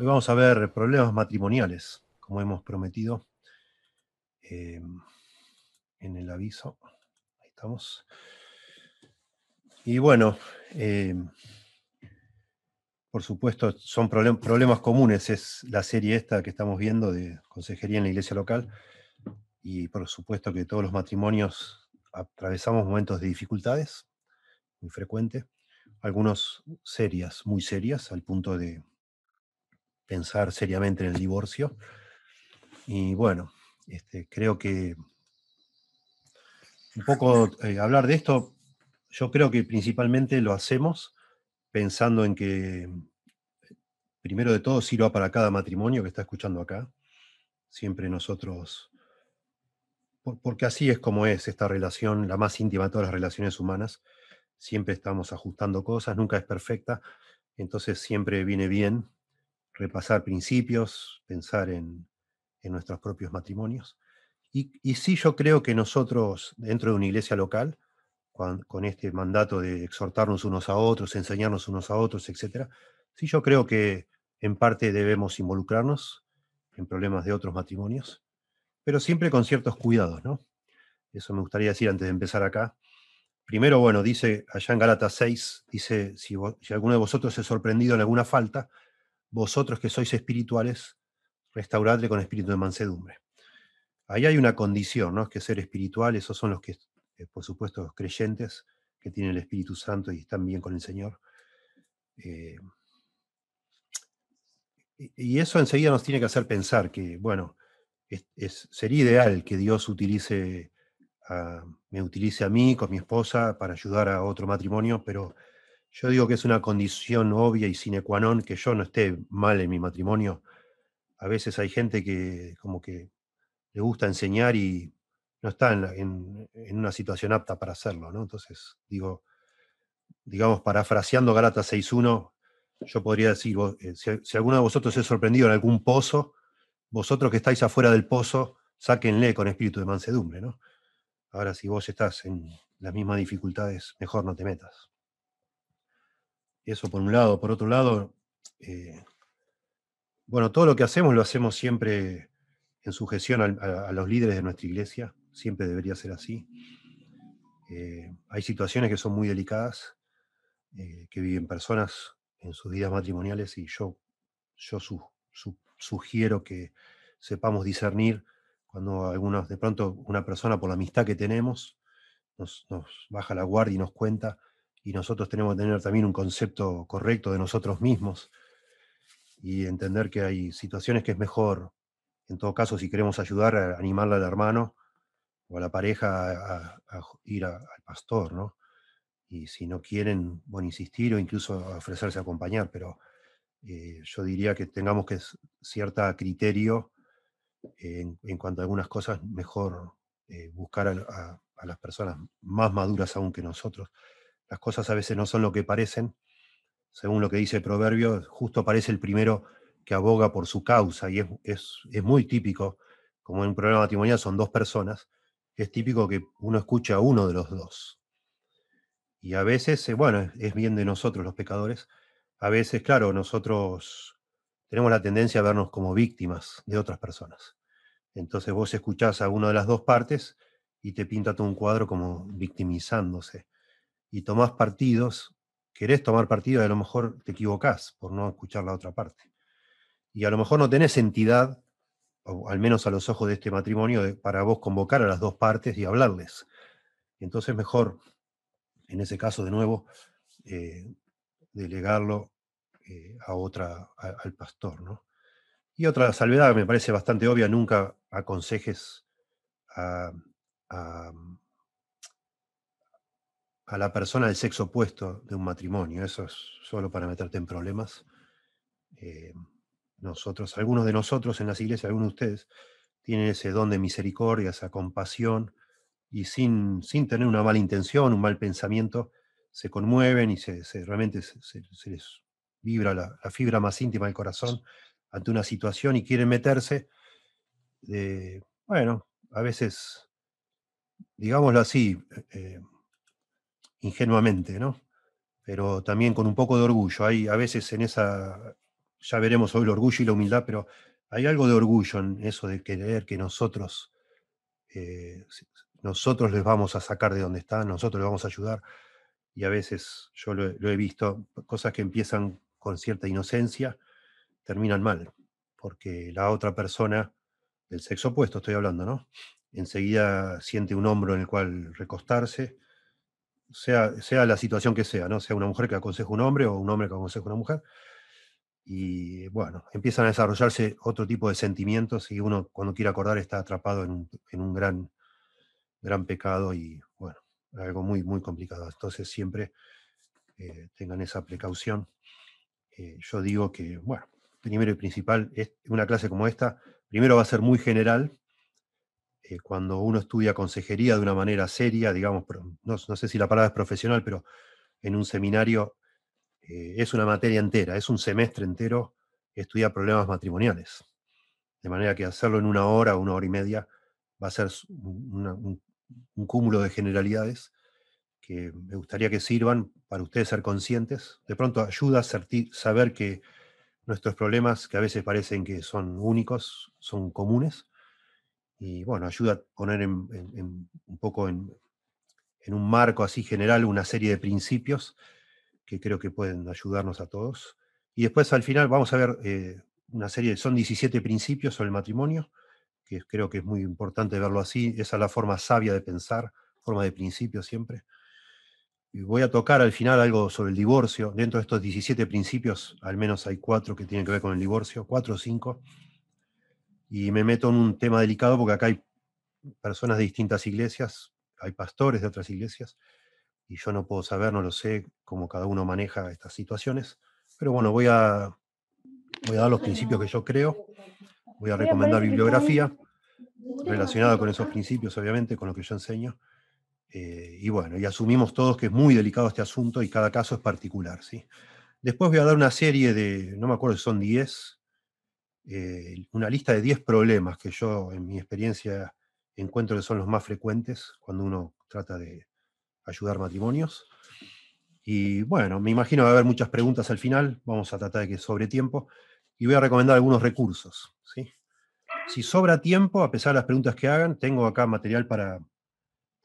Hoy vamos a ver problemas matrimoniales, como hemos prometido eh, en el aviso. Ahí estamos. Y bueno, eh, por supuesto, son problemas comunes. Es la serie esta que estamos viendo de consejería en la iglesia local. Y por supuesto que todos los matrimonios atravesamos momentos de dificultades, muy frecuente. Algunos serias, muy serias, al punto de pensar seriamente en el divorcio. Y bueno, este, creo que un poco eh, hablar de esto, yo creo que principalmente lo hacemos pensando en que, primero de todo, sirva para cada matrimonio que está escuchando acá. Siempre nosotros, porque así es como es esta relación, la más íntima de todas las relaciones humanas. Siempre estamos ajustando cosas, nunca es perfecta, entonces siempre viene bien repasar principios, pensar en, nuestros propios matrimonios. Y, sí yo creo que nosotros, dentro de una iglesia local, con, este mandato de exhortarnos unos a otros, enseñarnos unos a otros, etc., sí yo creo que en parte debemos involucrarnos en problemas de otros matrimonios, pero siempre con ciertos cuidados, ¿no? Eso me gustaría decir antes de empezar acá. Primero, bueno, dice allá en Galatas 6, dice, si, si alguno de vosotros es sorprendido en alguna falta, vosotros que sois espirituales, restauradle con espíritu de mansedumbre. Ahí hay una condición, ¿no? Es que ser espiritual, esos son los que, eh, por supuesto, los creyentes que tienen el Espíritu Santo y están bien con el Señor. Eh, y eso enseguida nos tiene que hacer pensar que, bueno, es, sería ideal que Dios utilice me utilice a mí con mi esposa para ayudar a otro matrimonio, pero yo digo que es una condición obvia y sine qua non que yo no esté mal en mi matrimonio. A veces hay gente que como que le gusta enseñar y no está en, una situación apta para hacerlo, ¿no? Entonces, digo, digamos, parafraseando Galatas 6.1, yo podría decir, eh, si, alguno de vosotros es sorprendido en algún pozo, vosotros que estáis afuera del pozo, sáquenle con espíritu de mansedumbre, ¿no? Ahora, si vos estás en las mismas dificultades, mejor no te metas. Eso por un lado. Por otro lado, eh, bueno, todo lo que hacemos lo hacemos siempre en sujeción a, los líderes de nuestra iglesia. Siempre debería ser así. Eh, hay situaciones que son muy delicadas, eh, que viven personas en sus vidas matrimoniales y yo, yo sugiero que sepamos discernir cuando algunos, de pronto una persona por la amistad que tenemos nos, baja la guardia y nos cuenta y nosotros tenemos que tener también un concepto correcto de nosotros mismos y entender que hay situaciones que es mejor, en todo caso, si queremos ayudar, a animarle al hermano o a la pareja a, ir al pastor, ¿no? Y si no quieren, bueno, insistir o incluso ofrecerse a acompañar, pero eh, yo diría que tengamos que cierto criterio en, cuanto a algunas cosas, mejor eh, buscar a, las personas más maduras aún que nosotros las cosas a veces no son lo que parecen. Según lo que dice el proverbio, justo aparece el primero que aboga por su causa y es, muy típico, como en un problema matrimonial son dos personas, es típico que uno escucha a uno de los dos. Y a veces, eh, bueno, es bien de nosotros los pecadores, a veces, claro, nosotros tenemos la tendencia a vernos como víctimas de otras personas. Entonces vos escuchás a una de las dos partes y te pinta todo un cuadro como victimizándose y tomás partidos, querés tomar partido y a lo mejor te equivocás por no escuchar la otra parte. Y a lo mejor no tenés entidad, al menos a los ojos de este matrimonio, para vos convocar a las dos partes y hablarles. Entonces mejor, en ese caso de nuevo, eh, delegarlo eh, a otra, al pastor. ¿no? Y otra salvedad me parece bastante obvia, nunca aconsejes a a la persona del sexo opuesto de un matrimonio. Eso es solo para meterte en problemas. Eh, nosotros, algunos de nosotros en las iglesias, algunos de ustedes, tienen ese don de misericordia, esa compasión, y sin, sin tener una mala intención, un mal pensamiento, se conmueven y se, realmente se, les vibra la, fibra más íntima del corazón ante una situación y quieren meterse. bueno, a veces, digámoslo así, eh, ingenuamente, ¿no? pero también con un poco de orgullo. Hay a veces en esa, ya veremos hoy el orgullo y la humildad, pero hay algo de orgullo en eso de creer que nosotros, eh, nosotros les vamos a sacar de donde están, nosotros les vamos a ayudar. Y a veces yo lo he visto, cosas que empiezan con cierta inocencia, terminan mal, porque la otra persona, del sexo opuesto estoy hablando, ¿no? Enseguida siente un hombro en el cual recostarse, sea, sea la situación que sea, ¿no? Sea una mujer que aconseja un hombre o un hombre que aconseja una mujer. Y bueno, empiezan a desarrollarse otro tipo de sentimientos y uno cuando quiere acordar está atrapado en un, gran, gran pecado y bueno, algo muy, muy complicado. Entonces siempre eh, tengan esa precaución. Eh, yo digo que, bueno, primero y principal, es una clase como esta, primero va a ser muy general. Eh, cuando uno estudia consejería de una manera seria, digamos, no, sé si la palabra es profesional, pero en un seminario eh, es una materia entera, es un semestre entero estudiar problemas matrimoniales. De manera que hacerlo en una hora una hora y media va a ser un cúmulo de generalidades que me gustaría que sirvan para ustedes ser conscientes. De pronto ayuda a saber que nuestros problemas, que a veces parecen que son únicos, son comunes. Y bueno, ayuda a poner un poco en, un marco así general una serie de principios que creo que pueden ayudarnos a todos. Y después al final vamos a ver eh, una serie, son 17 principios sobre el matrimonio, que creo que es muy importante verlo así. Esa es la forma sabia de pensar, forma de principio siempre. Voy a tocar al final algo sobre el divorcio. Dentro de estos 17 principios, al menos hay cuatro que tienen que ver con el divorcio, cuatro o cinco. Y me meto en un tema delicado porque acá hay personas de distintas iglesias, hay pastores de otras iglesias, y yo no puedo saber, no lo sé, cómo cada uno maneja estas situaciones. Pero bueno, voy a, voy a dar los principios que yo creo, voy a recomendar bibliografía relacionada con esos principios, obviamente, con lo que yo enseño. Eh, y bueno, y asumimos todos que es muy delicado este asunto y cada caso es particular. ¿sí? Después voy a dar una serie de, no me acuerdo si son 10, eh, una lista de 10 problemas que yo en mi experiencia encuentro que son los más frecuentes cuando uno trata de ayudar matrimonios. Y bueno, me imagino va a haber muchas preguntas al final, vamos a tratar de que sobre tiempo, y voy a recomendar algunos recursos. ¿sí? Si sobra tiempo, a pesar de las preguntas que hagan, tengo acá material para,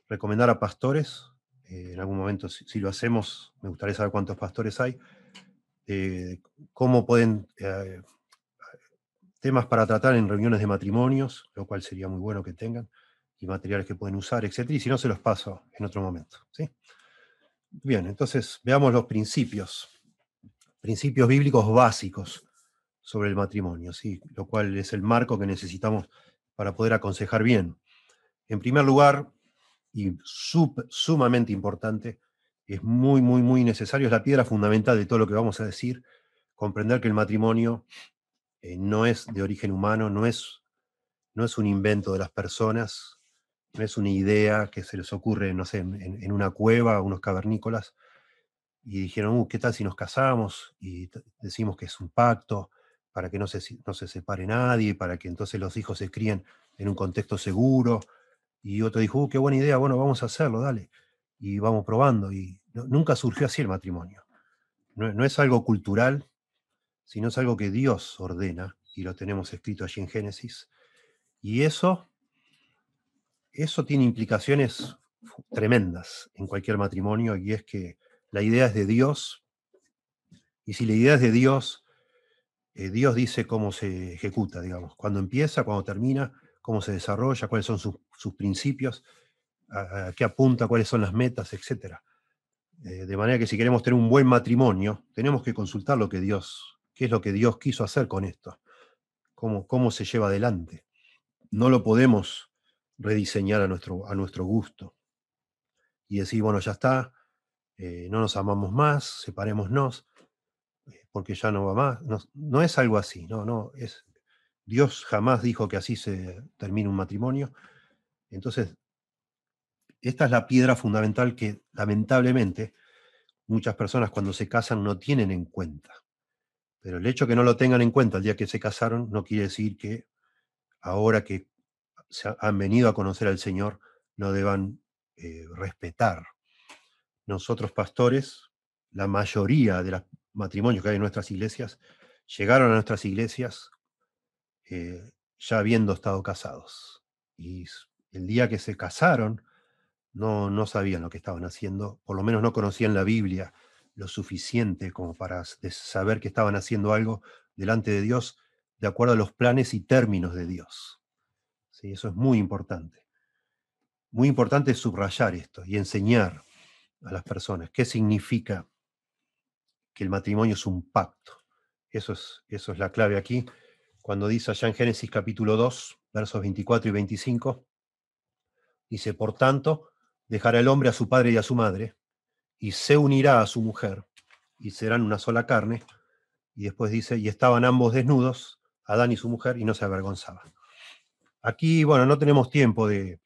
recomendar a pastores. Eh, en algún momento, si, lo hacemos, me gustaría saber cuántos pastores hay. Eh, cómo pueden. Eh, temas para tratar en reuniones de matrimonios, lo cual sería muy bueno que tengan, y materiales que pueden usar, etc. Y si no, se los paso en otro momento. ¿sí? Bien, entonces veamos los principios. Principios bíblicos básicos sobre el matrimonio, ¿sí? lo cual es el marco que necesitamos para poder aconsejar bien. En primer lugar, y sumamente importante, es muy, muy, muy necesario, es la piedra fundamental de todo lo que vamos a decir, comprender que el matrimonio eh, no es de origen humano, no es, no es un invento de las personas, no es una idea que se les ocurre, no sé, en, una cueva, unos cavernícolas, y dijeron, uh, ¿qué tal si nos casamos? Y decimos que es un pacto para que no se, no se separe nadie, para que entonces los hijos se críen en un contexto seguro, y otro dijo, uh, qué buena idea, bueno, vamos a hacerlo, dale. Y vamos probando. Y nunca surgió así el matrimonio. No, es algo cultural, sino es algo que Dios ordena, y lo tenemos escrito allí en Génesis. Y eso, eso tiene implicaciones tremendas en cualquier matrimonio, y es que la idea es de Dios, y si la idea es de Dios, eh, Dios dice cómo se ejecuta, digamos, cuando empieza, cuando termina, cómo se desarrolla, cuáles son sus, principios, a, qué apunta, cuáles son las metas, etc. Eh, de manera que si queremos tener un buen matrimonio, tenemos que consultar lo que Dios, qué es lo que Dios quiso hacer con esto, cómo, cómo se lleva adelante. No lo podemos rediseñar a nuestro, a nuestro gusto y decir, bueno, ya está, eh, no nos amamos más, separémonos, eh, porque ya no va más. No es algo así, no, no, es, Dios jamás dijo que así se termina un matrimonio. Entonces, esta es la piedra fundamental que lamentablemente muchas personas cuando se casan no tienen en cuenta. Pero el hecho que no lo tengan en cuenta el día que se casaron no quiere decir que ahora que se han venido a conocer al Señor no deban eh, respetar. Nosotros pastores la mayoría de los matrimonios que hay en nuestras iglesias llegaron a nuestras iglesias eh, ya habiendo estado casados. Y el día que se casaron, no, no sabían lo que estaban haciendo, por lo menos no conocían la Biblia lo suficiente como para saber que estaban haciendo algo delante de Dios de acuerdo a los planes y términos de Dios. ¿Sí? Eso es muy importante. Muy importante subrayar esto y enseñar a las personas qué significa que el matrimonio es un pacto. Eso es, eso es la clave aquí. Cuando dice allá en Génesis capítulo 2, versos 24 y 25, dice, por tanto, dejará el hombre a su padre y a su madre, y se unirá a su mujer, y serán una sola carne. Y después dice, y estaban ambos desnudos, Adán y su mujer, y no se avergonzaban. Aquí, bueno, no tenemos tiempo de,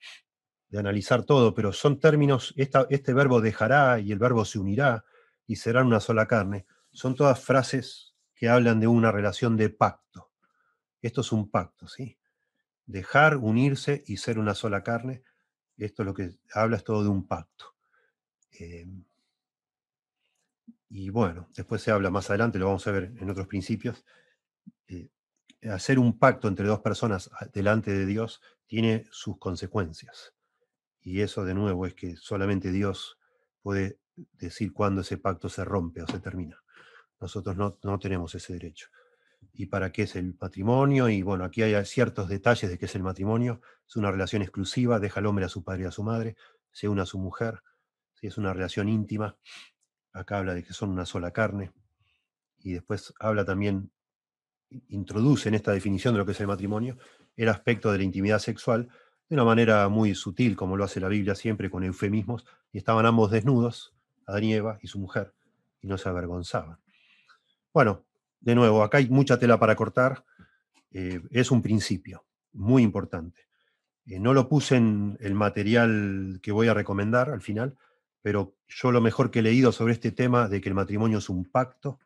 analizar todo, pero son términos, este verbo dejará y el verbo se unirá y serán una sola carne, son todas frases que hablan de una relación de pacto. Esto es un pacto, ¿sí? Dejar, unirse y ser una sola carne, esto es lo que habla es todo de un pacto. Em, y bueno, después se habla más adelante, lo vamos a ver en otros principios. Eh, hacer un pacto entre dos personas delante de Dios tiene sus consecuencias. Y eso de nuevo es que solamente Dios puede decir cuándo ese pacto se rompe o se termina. Nosotros no, no tenemos ese derecho. ¿Y para qué es el matrimonio? Y bueno, aquí hay ciertos detalles de qué es el matrimonio. Es una relación exclusiva, deja al hombre a su padre y a su madre, se une a su mujer. si Es una relación íntima. Acá habla de que son una sola carne. Y después habla también, introduce en esta definición de lo que es el matrimonio, el aspecto de la intimidad sexual de una manera muy sutil, como lo hace la Biblia siempre, con eufemismos. Y estaban ambos desnudos, Adán y Eva y su mujer, y no se avergonzaban. Bueno, de nuevo, acá hay mucha tela para cortar. Eh, es un principio muy importante. Eh, no lo puse en el material que voy a recomendar al final, pero yo lo mejor que he leído sobre este tema de que el matrimonio es un pacto,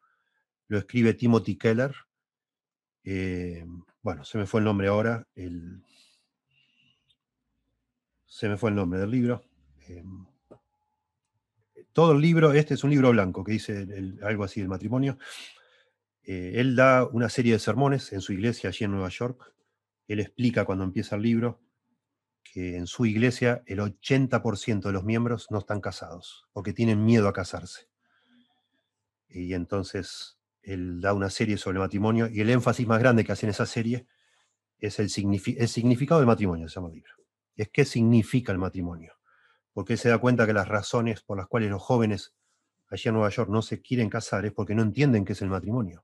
lo escribe Timothy Keller. Eh, bueno, se me fue el nombre ahora. se me fue el nombre del libro. todo el libro, este es un libro blanco que dice algo así del matrimonio. Eh, él da una serie de sermones en su iglesia allí en Nueva York. Él explica cuando empieza el libro que en su iglesia el 80% de los miembros no están casados o que tienen miedo a casarse. Y entonces él da una serie sobre el matrimonio y el énfasis más grande que hace en esa serie es el, significado del matrimonio, se llama el libro. Es qué significa el matrimonio. Porque él se da cuenta que las razones por las cuales los jóvenes allí en Nueva York no se quieren casar es porque no entienden qué es el matrimonio.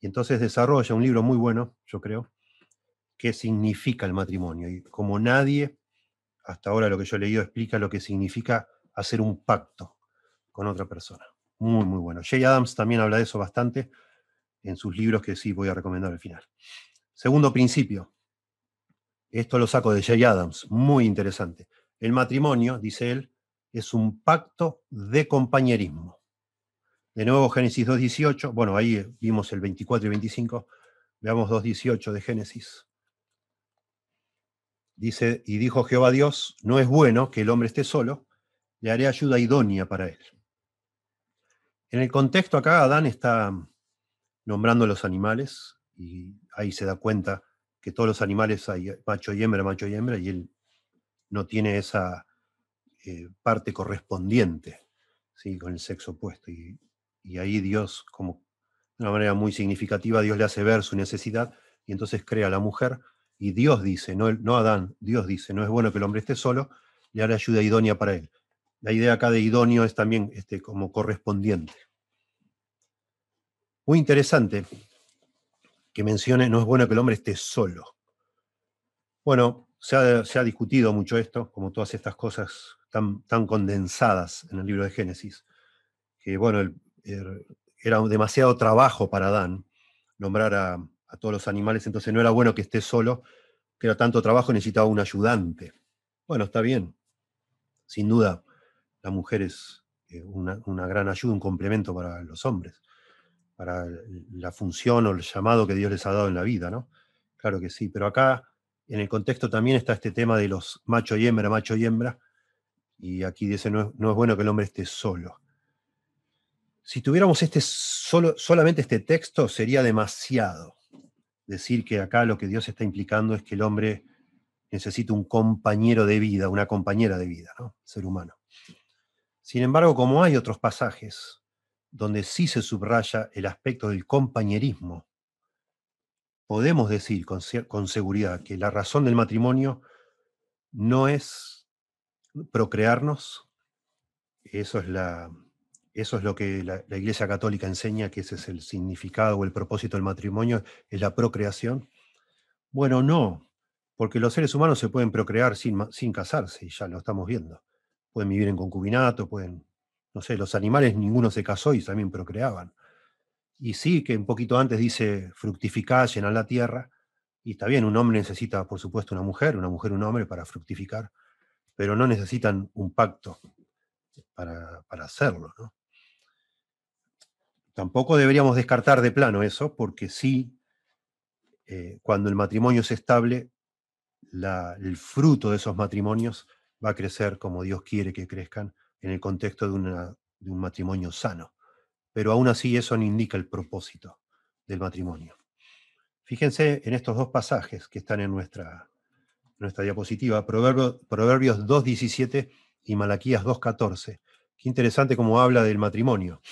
Y entonces desarrolla un libro muy bueno, yo creo, qué significa el matrimonio. Y como nadie, hasta ahora lo que yo he leído explica lo que significa hacer un pacto con otra persona. Muy, muy bueno. Jay Adams también habla de eso bastante en sus libros que sí voy a recomendar al final. Segundo principio. Esto lo saco de Jay Adams, muy interesante. El matrimonio, dice él, es un pacto de compañerismo. De nuevo Génesis 2.18, bueno, ahí vimos el 24 y 25, veamos 2.18 de Génesis. Dice, y dijo Jehová Dios, no es bueno que el hombre esté solo, le haré ayuda idónea para él. En el contexto acá, Adán está nombrando los animales, y ahí se da cuenta que todos los animales hay macho y hembra, macho y hembra, y él no tiene esa eh, parte correspondiente ¿sí? con el sexo opuesto. Y ahí Dios, como de una manera muy significativa, Dios le hace ver su necesidad y entonces crea a la mujer. Y Dios dice, no, no Adán, Dios dice, no es bueno que el hombre esté solo, le hará ayuda idónea para él. La idea acá de idóneo es también este, como correspondiente. Muy interesante que mencione, no es bueno que el hombre esté solo. Bueno, se ha, discutido mucho esto, como todas estas cosas tan, tan condensadas en el libro de Génesis, que bueno, el, era demasiado trabajo para Adán nombrar a, todos los animales, entonces no era bueno que esté solo, que era tanto trabajo, necesitaba un ayudante. Bueno, está bien. Sin duda, la mujer es eh, una, gran ayuda, un complemento para los hombres, para la función o el llamado que Dios les ha dado en la vida, ¿no? Claro que sí, pero acá en el contexto también está este tema de los macho y hembra, macho y hembra, y aquí dice, no es bueno que el hombre esté solo. Si tuviéramos este solo, solamente este texto, sería demasiado decir que acá lo que Dios está implicando es que el hombre necesita un compañero de vida, una compañera de vida, ¿no? Ser humano. Sin embargo, como hay otros pasajes donde sí se subraya el aspecto del compañerismo, podemos decir con, con seguridad que la razón del matrimonio no es procrearnos, eso es, la, eso es lo que la, Iglesia Católica enseña, que ese es el significado o el propósito del matrimonio, es la procreación. Bueno, no, porque los seres humanos se pueden procrear sin, sin casarse, y ya lo estamos viendo pueden vivir en concubinato, pueden, no sé, los animales ninguno se casó y también procreaban. Y sí, que un poquito antes dice fructificar, llenar la tierra, y está bien, un hombre necesita, por supuesto, una mujer, una mujer un hombre para fructificar, pero no necesitan un pacto para, hacerlo. Tampoco deberíamos descartar de plano eso, porque sí, eh, cuando el matrimonio es estable, el fruto de esos matrimonios va a crecer como Dios quiere que crezcan en el contexto de, un matrimonio sano. Pero aún así eso no indica el propósito del matrimonio. Fíjense en estos dos pasajes que están en nuestra, diapositiva, Proverbios 2.17 y Malaquías 2.14. Qué interesante cómo habla del matrimonio.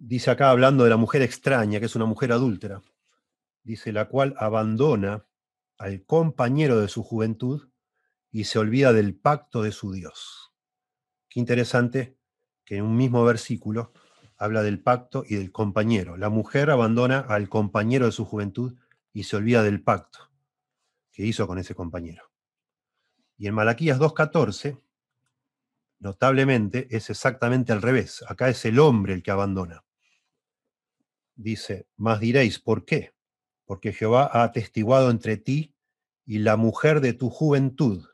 Dice acá hablando de la mujer extraña, que es una mujer adúltera, dice la cual abandona al compañero de su juventud y se olvida del pacto de su Dios. Qué interesante que en un mismo versículo habla del pacto y del compañero. La mujer abandona al compañero de su juventud y se olvida del pacto que hizo con ese compañero. Y en Malaquías 2.14, notablemente, es exactamente al revés. Acá es el hombre el que abandona. Dice, más diréis, ¿por qué? Porque Jehová ha atestiguado entre ti y la mujer de tu juventud,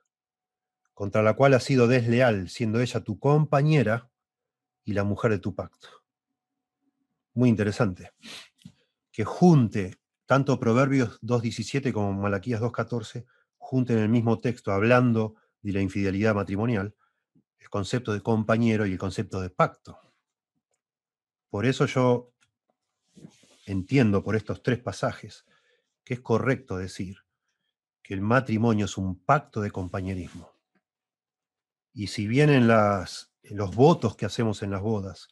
contra la cual has sido desleal, siendo ella tu compañera y la mujer de tu pacto. Muy interesante. Que junte tanto Proverbios 2.17 como Malaquías 2.14, junten en el mismo texto, hablando de la infidelidad matrimonial, el concepto de compañero y el concepto de pacto. Por eso yo entiendo por estos tres pasajes que es correcto decir que el matrimonio es un pacto de compañerismo. Y si bien en, las, los votos que hacemos en las bodas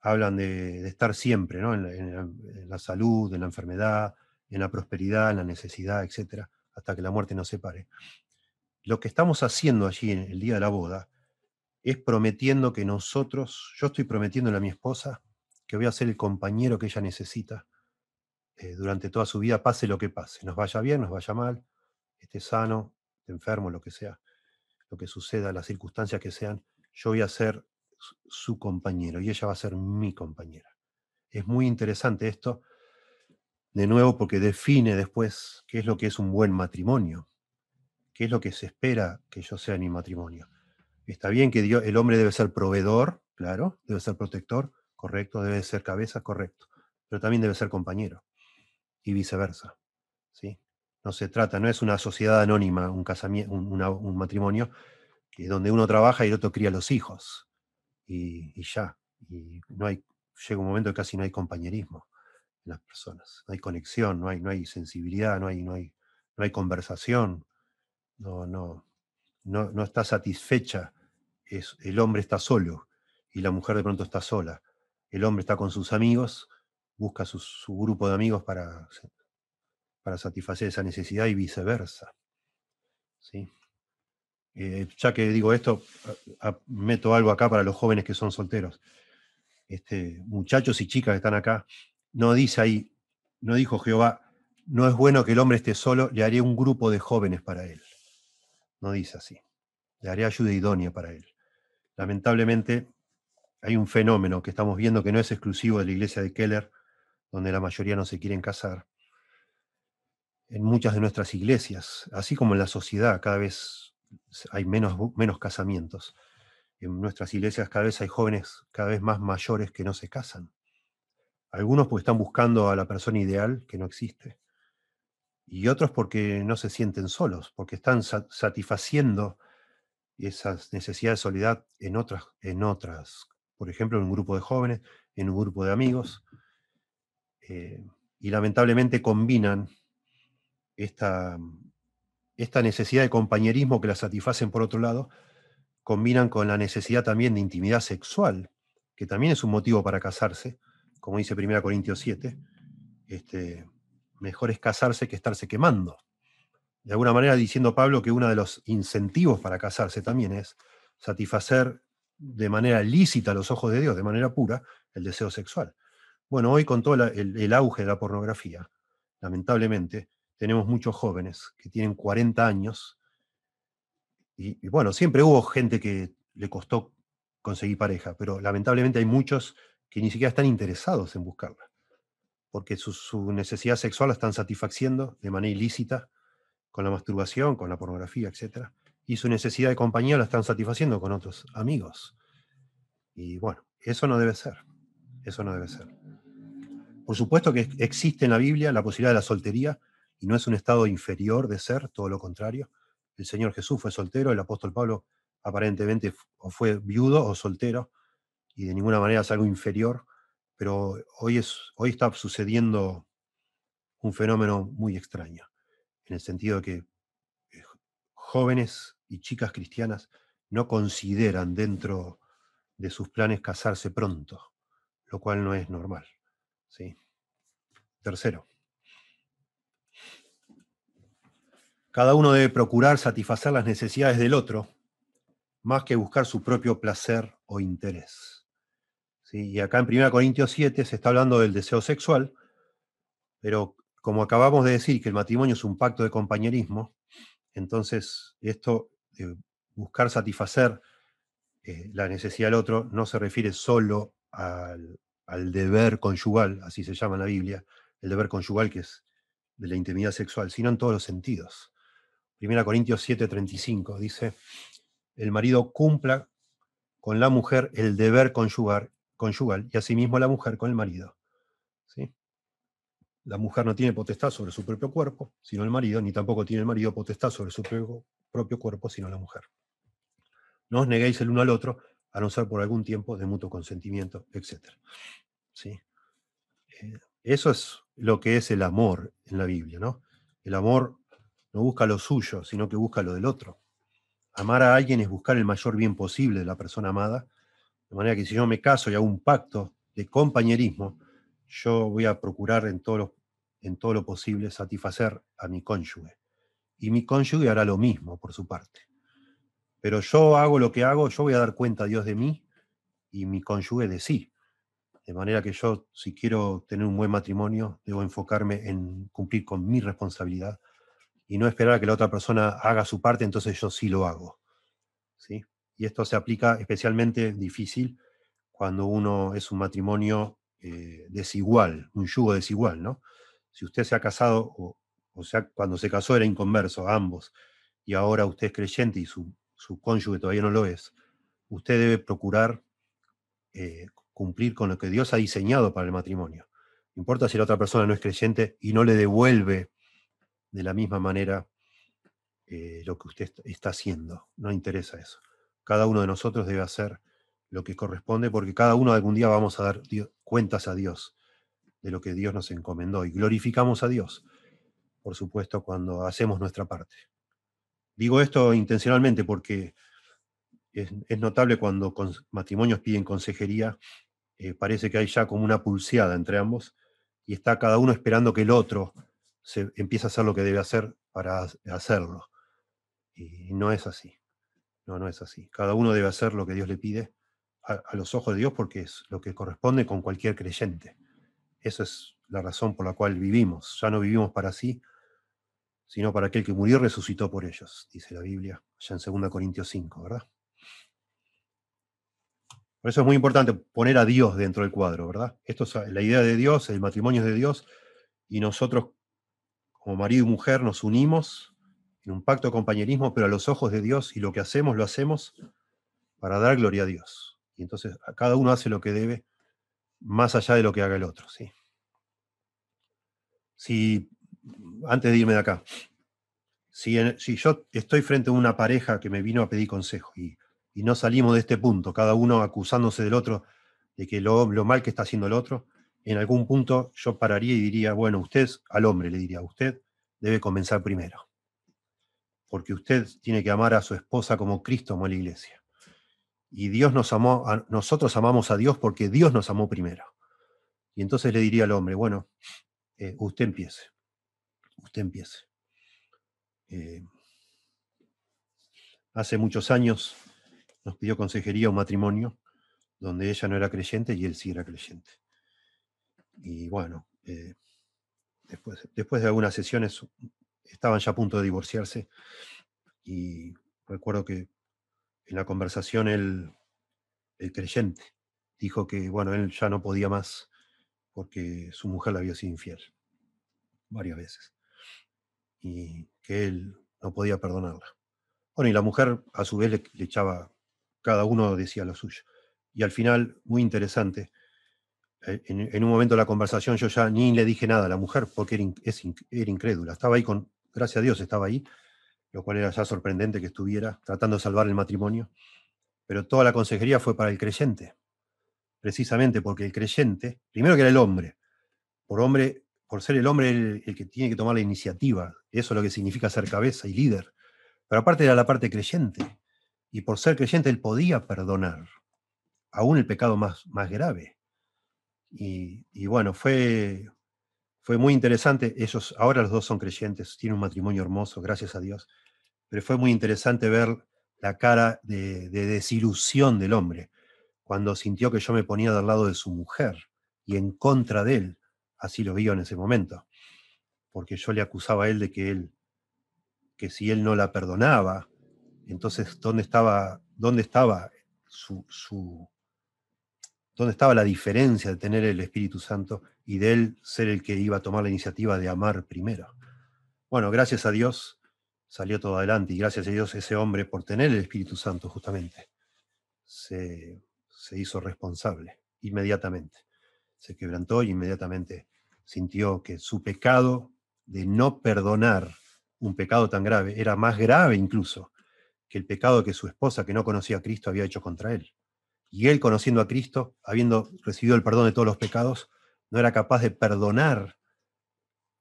hablan de, estar siempre. En la, salud, en la enfermedad, en la prosperidad, en la necesidad, etcétera, hasta que la muerte nos separe. Lo que estamos haciendo allí en el día de la boda es prometiendo que nosotros, yo estoy prometiéndole a mi esposa que voy a ser el compañero que ella necesita eh, durante toda su vida, pase lo que pase, nos vaya bien, nos vaya mal, esté sano, esté enfermo, lo que sea lo que suceda, las circunstancias que sean, yo voy a ser su compañero y ella va a ser mi compañera. Es muy interesante esto, de nuevo, porque define después qué es lo que es un buen matrimonio, qué es lo que se espera que yo sea en mi matrimonio. Está bien que el hombre debe ser proveedor, claro, debe ser protector, correcto, debe ser cabeza, correcto, pero también debe ser compañero y viceversa. ¿sí? No se trata, no es una sociedad anónima, un, casamiento, un, matrimonio, que donde uno trabaja y el otro cría los hijos. Y, ya. Y no hay, llega un momento que casi no hay compañerismo en las personas. No hay conexión, no hay, no hay sensibilidad, no hay, no hay, no hay conversación. No, no, no, no está satisfecha. Es, el hombre está solo y la mujer de pronto está sola. El hombre está con sus amigos, busca su grupo de amigos para para satisfacer esa necesidad y viceversa. ¿sí? Eh, ya que digo esto, meto algo acá para los jóvenes que son solteros. Este, muchachos y chicas que están acá, no dice ahí, no dijo Jehová, no es bueno que el hombre esté solo, le haré un grupo de jóvenes para él. No dice así. Le haré ayuda idónea para él. Lamentablemente, hay un fenómeno que estamos viendo que no es exclusivo de la iglesia de Keller, donde la mayoría no se quieren casar, en muchas de nuestras iglesias, así como en la sociedad, cada vez hay menos, menos casamientos. En nuestras iglesias cada vez hay jóvenes cada vez más mayores que no se casan. Algunos porque están buscando a la persona ideal que no existe. Y otros porque no se sienten solos, porque están satisfaciendo esas necesidades de soledad en otras, en otras por ejemplo, en un grupo de jóvenes, en un grupo de amigos, eh, y lamentablemente combinan esta, esta necesidad de compañerismo que la satisfacen por otro lado, combinan con la necesidad también de intimidad sexual, que también es un motivo para casarse, como dice 1 Corintios 7, este, mejor es casarse que estarse quemando. De alguna manera diciendo Pablo que uno de los incentivos para casarse también es satisfacer de manera lícita a los ojos de Dios, de manera pura, el deseo sexual. Bueno, hoy con todo el, auge de la pornografía, lamentablemente, tenemos muchos jóvenes que tienen 40 años y, bueno, siempre hubo gente que le costó conseguir pareja, pero lamentablemente hay muchos que ni siquiera están interesados en buscarla porque su, necesidad sexual la están satisfaciendo de manera ilícita con la masturbación, con la pornografía, etc. Y su necesidad de compañía la están satisfaciendo con otros amigos. Y bueno, eso no debe ser. Eso no debe ser. Por supuesto que existe en la Biblia la posibilidad de la soltería y no es un estado inferior de ser, todo lo contrario. El Señor Jesús fue soltero, el apóstol Pablo aparentemente fue viudo o soltero y de ninguna manera es algo inferior pero hoy, es, hoy está sucediendo un fenómeno muy extraño, en el sentido de que eh, jóvenes y chicas cristianas no consideran dentro de sus planes casarse pronto, lo cual no es normal. ¿sí? Tercero, cada uno debe procurar satisfacer las necesidades del otro más que buscar su propio placer o interés. Y acá en 1 Corintios 7 se está hablando del deseo sexual, pero como acabamos de decir que el matrimonio es un pacto de compañerismo, entonces esto de buscar satisfacer eh, la necesidad del otro no se refiere solo al, al, deber conyugal, así se llama en la Biblia, el deber conyugal que es de la intimidad sexual, sino en todos los sentidos. 1 Corintios 7:35 dice, el marido cumpla con la mujer el deber conyugal conyugal y asimismo la mujer con el marido. ¿sí? La mujer no tiene potestad sobre su propio cuerpo, sino el marido, ni tampoco tiene el marido potestad sobre su propio, cuerpo, sino la mujer. No os neguéis el uno al otro, a no ser por algún tiempo de mutuo consentimiento, etc. ¿Sí? Eh, eso es lo que es el amor en la Biblia, ¿no? El amor no busca lo suyo, sino que busca lo del otro. Amar a alguien es buscar el mayor bien posible de la persona amada de manera que si yo me caso y hago un pacto de compañerismo, yo voy a procurar en todo lo, en todo lo posible satisfacer a mi cónyuge. Y mi cónyuge hará lo mismo por su parte. Pero yo hago lo que hago, yo voy a dar cuenta a Dios de mí y mi cónyuge de sí. De manera que yo, si quiero tener un buen matrimonio, debo enfocarme en cumplir con mi responsabilidad y no esperar a que la otra persona haga su parte, entonces yo sí lo hago. ¿Sí? y esto se aplica especialmente difícil cuando uno es un matrimonio eh, desigual, un yugo desigual, ¿no? Si usted se ha casado, o, sea, cuando se casó era inconverso, ambos, y ahora usted es creyente y su, cónyuge todavía no lo es, usted debe procurar eh, cumplir con lo que Dios ha diseñado para el matrimonio. No importa si la otra persona no es creyente y no le devuelve de la misma manera eh, lo que usted está haciendo, no interesa eso cada uno de nosotros debe hacer lo que corresponde, porque cada uno algún día vamos a dar cuentas a Dios de lo que Dios nos encomendó y glorificamos a Dios, por supuesto, cuando hacemos nuestra parte. Digo esto intencionalmente porque es, notable cuando matrimonios piden consejería, eh, parece que hay ya como una pulseada entre ambos y está cada uno esperando que el otro se empiece a hacer lo que debe hacer para hacerlo. Y no es así. No, no es así. Cada uno debe hacer lo que Dios le pide a, los ojos de Dios porque es lo que corresponde con cualquier creyente. Esa es la razón por la cual vivimos. Ya no vivimos para sí, sino para aquel que murió y resucitó por ellos, dice la Biblia, allá en 2 Corintios 5, ¿verdad? Por eso es muy importante poner a Dios dentro del cuadro, ¿verdad? Esto es la idea de Dios, el matrimonio es de Dios, y nosotros, como marido y mujer, nos unimos en un pacto de compañerismo, pero a los ojos de Dios y lo que hacemos lo hacemos para dar gloria a Dios. Y entonces cada uno hace lo que debe más allá de lo que haga el otro. ¿sí? Si, antes de irme de acá, si, yo estoy frente a una pareja que me vino a pedir consejo y, no salimos de este punto, cada uno acusándose del otro de que lo, mal que está haciendo el otro, en algún punto yo pararía y diría, bueno, usted, al hombre le diría, usted debe comenzar primero, porque usted tiene que amar a su esposa como Cristo amó a la iglesia. Y Dios nos amó, nosotros amamos a Dios porque Dios nos amó primero. Y entonces le diría al hombre, bueno, eh, usted empiece, usted empiece. Eh, hace muchos años nos pidió consejería un matrimonio donde ella no era creyente y él sí era creyente. Y bueno, eh, después, después de algunas sesiones estaban ya a punto de divorciarse y recuerdo que en la conversación el, creyente dijo que, bueno, él ya no podía más porque su mujer le había sido infiel varias veces y que él no podía perdonarla. Bueno, y la mujer a su vez le, echaba, cada uno decía lo suyo. Y al final, muy interesante, eh, en, un momento de la conversación yo ya ni le dije nada a la mujer porque era, era incrédula. Estaba ahí con, gracias a Dios estaba ahí, lo cual era ya sorprendente que estuviera tratando de salvar el matrimonio. Pero toda la consejería fue para el creyente, precisamente porque el creyente, primero que era el hombre, por hombre, por ser el hombre el, que tiene que tomar la iniciativa, eso es lo que significa ser cabeza y líder. Pero aparte era la parte creyente, y por ser creyente él podía perdonar, aún el pecado más, más grave. Y, y bueno, fue, fue muy interesante. Ellos, ahora los dos son creyentes, tienen un matrimonio hermoso, gracias a Dios. Pero fue muy interesante ver la cara de, desilusión del hombre cuando sintió que yo me ponía del lado de su mujer y en contra de él. Así lo vio en ese momento. Porque yo le acusaba a él de que él, que si él no la perdonaba, entonces, ¿dónde estaba, dónde estaba su, su dónde estaba la diferencia de tener el Espíritu Santo y de él ser el que iba a tomar la iniciativa de amar primero? Bueno, gracias a Dios, salió todo adelante y gracias a Dios ese hombre, por tener el Espíritu Santo justamente, se, hizo responsable inmediatamente. Se quebrantó y inmediatamente sintió que su pecado de no perdonar un pecado tan grave era más grave incluso que el pecado que su esposa, que no conocía a Cristo, había hecho contra él. Y él, conociendo a Cristo, habiendo recibido el perdón de todos los pecados, no era capaz de perdonar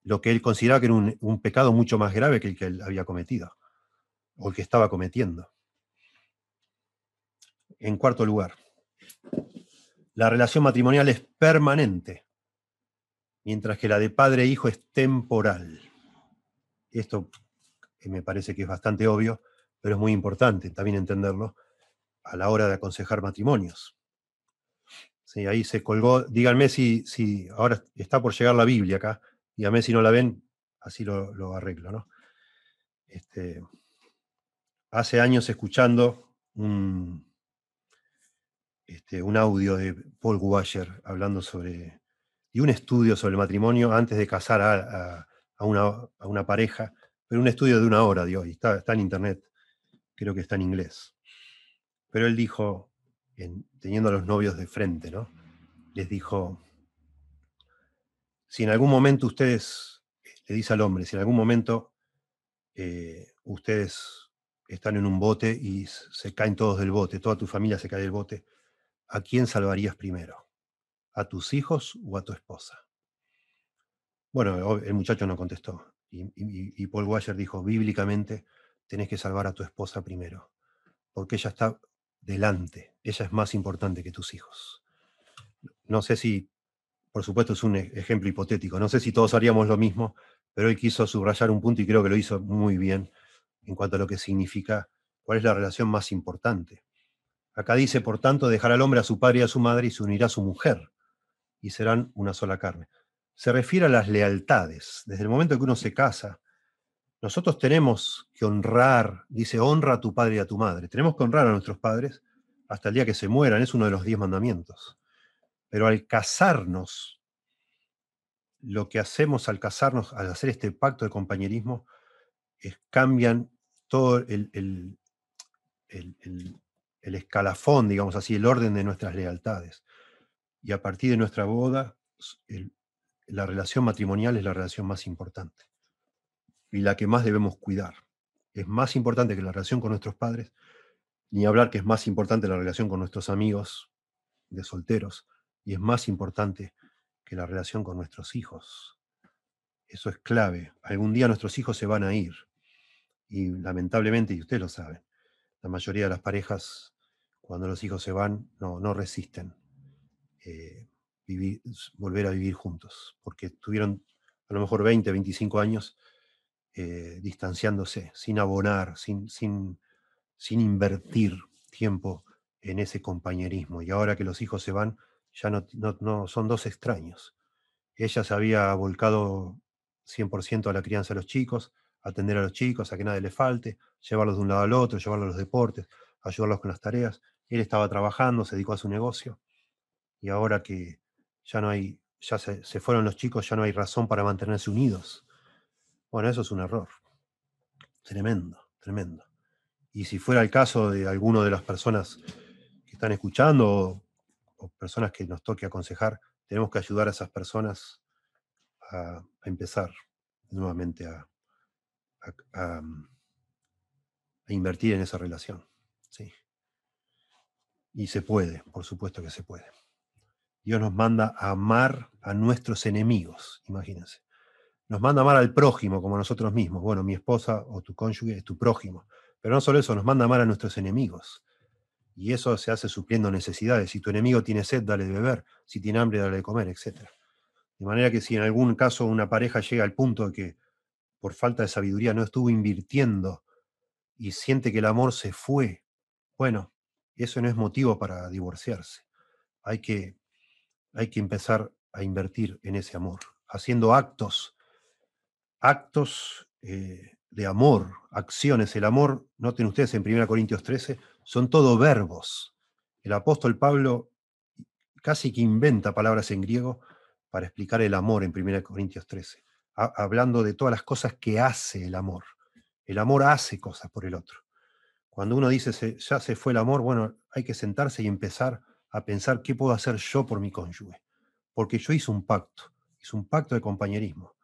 lo que él consideraba que era un, pecado mucho más grave que el que él había cometido, o el que estaba cometiendo. En cuarto lugar, la relación matrimonial es permanente, mientras que la de padre e hijo es temporal. Esto me parece que es bastante obvio, pero es muy importante también entenderlo a la hora de aconsejar matrimonios. Ahí se colgó, díganme si, si ahora está por llegar la Biblia acá, mí si no la ven, así lo, arreglo, ¿no? Este, hace años escuchando un, este, un audio de Paul Washer hablando sobre, y un estudio sobre el matrimonio antes de casar a, una, pareja, pero un estudio de una hora de hoy, está, está en internet, creo que está en inglés. Pero él dijo, teniendo a los novios de frente, ¿no? Les dijo, si en algún momento ustedes, le dice al hombre, si en algún momento eh, ustedes están en un bote y se caen todos del bote, toda tu familia se cae del bote, ¿a quién salvarías primero? ¿A tus hijos o a tu esposa? Bueno, el muchacho no contestó. Y, Paul Washer dijo, bíblicamente, tenés que salvar a tu esposa primero, porque ella está delante, ella es más importante que tus hijos. No sé si por supuesto es un e-, ejemplo hipotético. No sé si todos haríamos lo mismo, pero él quiso subrayar un punto y creo que lo hizo muy bien en cuanto a lo que significa cuál es la relación más importante. Acá dice, por tanto, dejará al hombre a su padre y a su madre y se unirá a su mujer, y serán una sola carne. Se refiere a las lealtades. Desde el momento que uno se casa, nosotros tenemos que honrar, dice, honra a tu padre y a tu madre. Tenemos que honrar a nuestros padres hasta el día que se mueran, es uno de los diez mandamientos. Pero al casarnos, lo que hacemos al casarnos, al hacer este pacto de compañerismo, cambian todo el, el, escalafón, digamos así, el orden de nuestras lealtades. Y a partir de nuestra boda, la relación matrimonial es la relación más importante y la que más debemos cuidar. Es más importante que la relación con nuestros padres, Ni hablar que es más importante la relación con nuestros amigos de solteros y es más importante que la relación con nuestros hijos. Eso es clave. Algún día nuestros hijos se van a ir. Y lamentablemente, y ustedes lo saben, la mayoría de las parejas, cuando los hijos se van, no, no resisten eh, volver a vivir juntos, porque tuvieron a lo mejor 20, 25 años eh, distanciándose, sin abonar, sin, sin, sin invertir tiempo en ese compañerismo. Y ahora que los hijos se van, ya no, no, son dos extraños. Ella se había volcado 100% a la crianza de los chicos, atender a los chicos, a que nadie le falte, llevarlos de un lado al otro, llevarlos a los deportes, ayudarlos con las tareas. Él estaba trabajando, se dedicó a su negocio. Y ahora que ya no hay, ya se, fueron los chicos, ya no hay razón para mantenerse unidos. Bueno, eso es un error. Tremendo, tremendo. Y si fuera el caso de alguno de las personas que están escuchando o, personas que nos toque aconsejar, tenemos que ayudar a esas personas a, empezar nuevamente a, a, invertir en esa relación. ¿sí? Y se puede, por supuesto que se puede. Dios nos manda a amar a nuestros enemigos, imagínense. Nos manda a amar al prójimo como a nosotros mismos. Bueno, mi esposa o tu cónyuge es tu prójimo. Pero no solo eso, nos manda a amar a nuestros enemigos. Y eso se hace supliendo necesidades. Si tu enemigo tiene sed, dale de beber. Si tiene hambre, dale de comer, etc. De manera que si en algún caso una pareja llega al punto de que por falta de sabiduría no estuvo invirtiendo y siente que el amor se fue, bueno, eso no es motivo para divorciarse. Hay que, hay que empezar a invertir en ese amor, haciendo actos, actos eh, de amor, acciones. El amor, noten ustedes en 1 Corintios 13, son todo verbos. El apóstol Pablo casi que inventa palabras en griego para explicar el amor en 1 Corintios 13, hablando de todas las cosas que hace el amor. El amor hace cosas por el otro. Cuando uno dice ya se fue el amor, bueno, hay que sentarse y empezar a pensar qué puedo hacer yo por mi cónyuge. Porque yo hice un pacto, hice un pacto de compañerismo.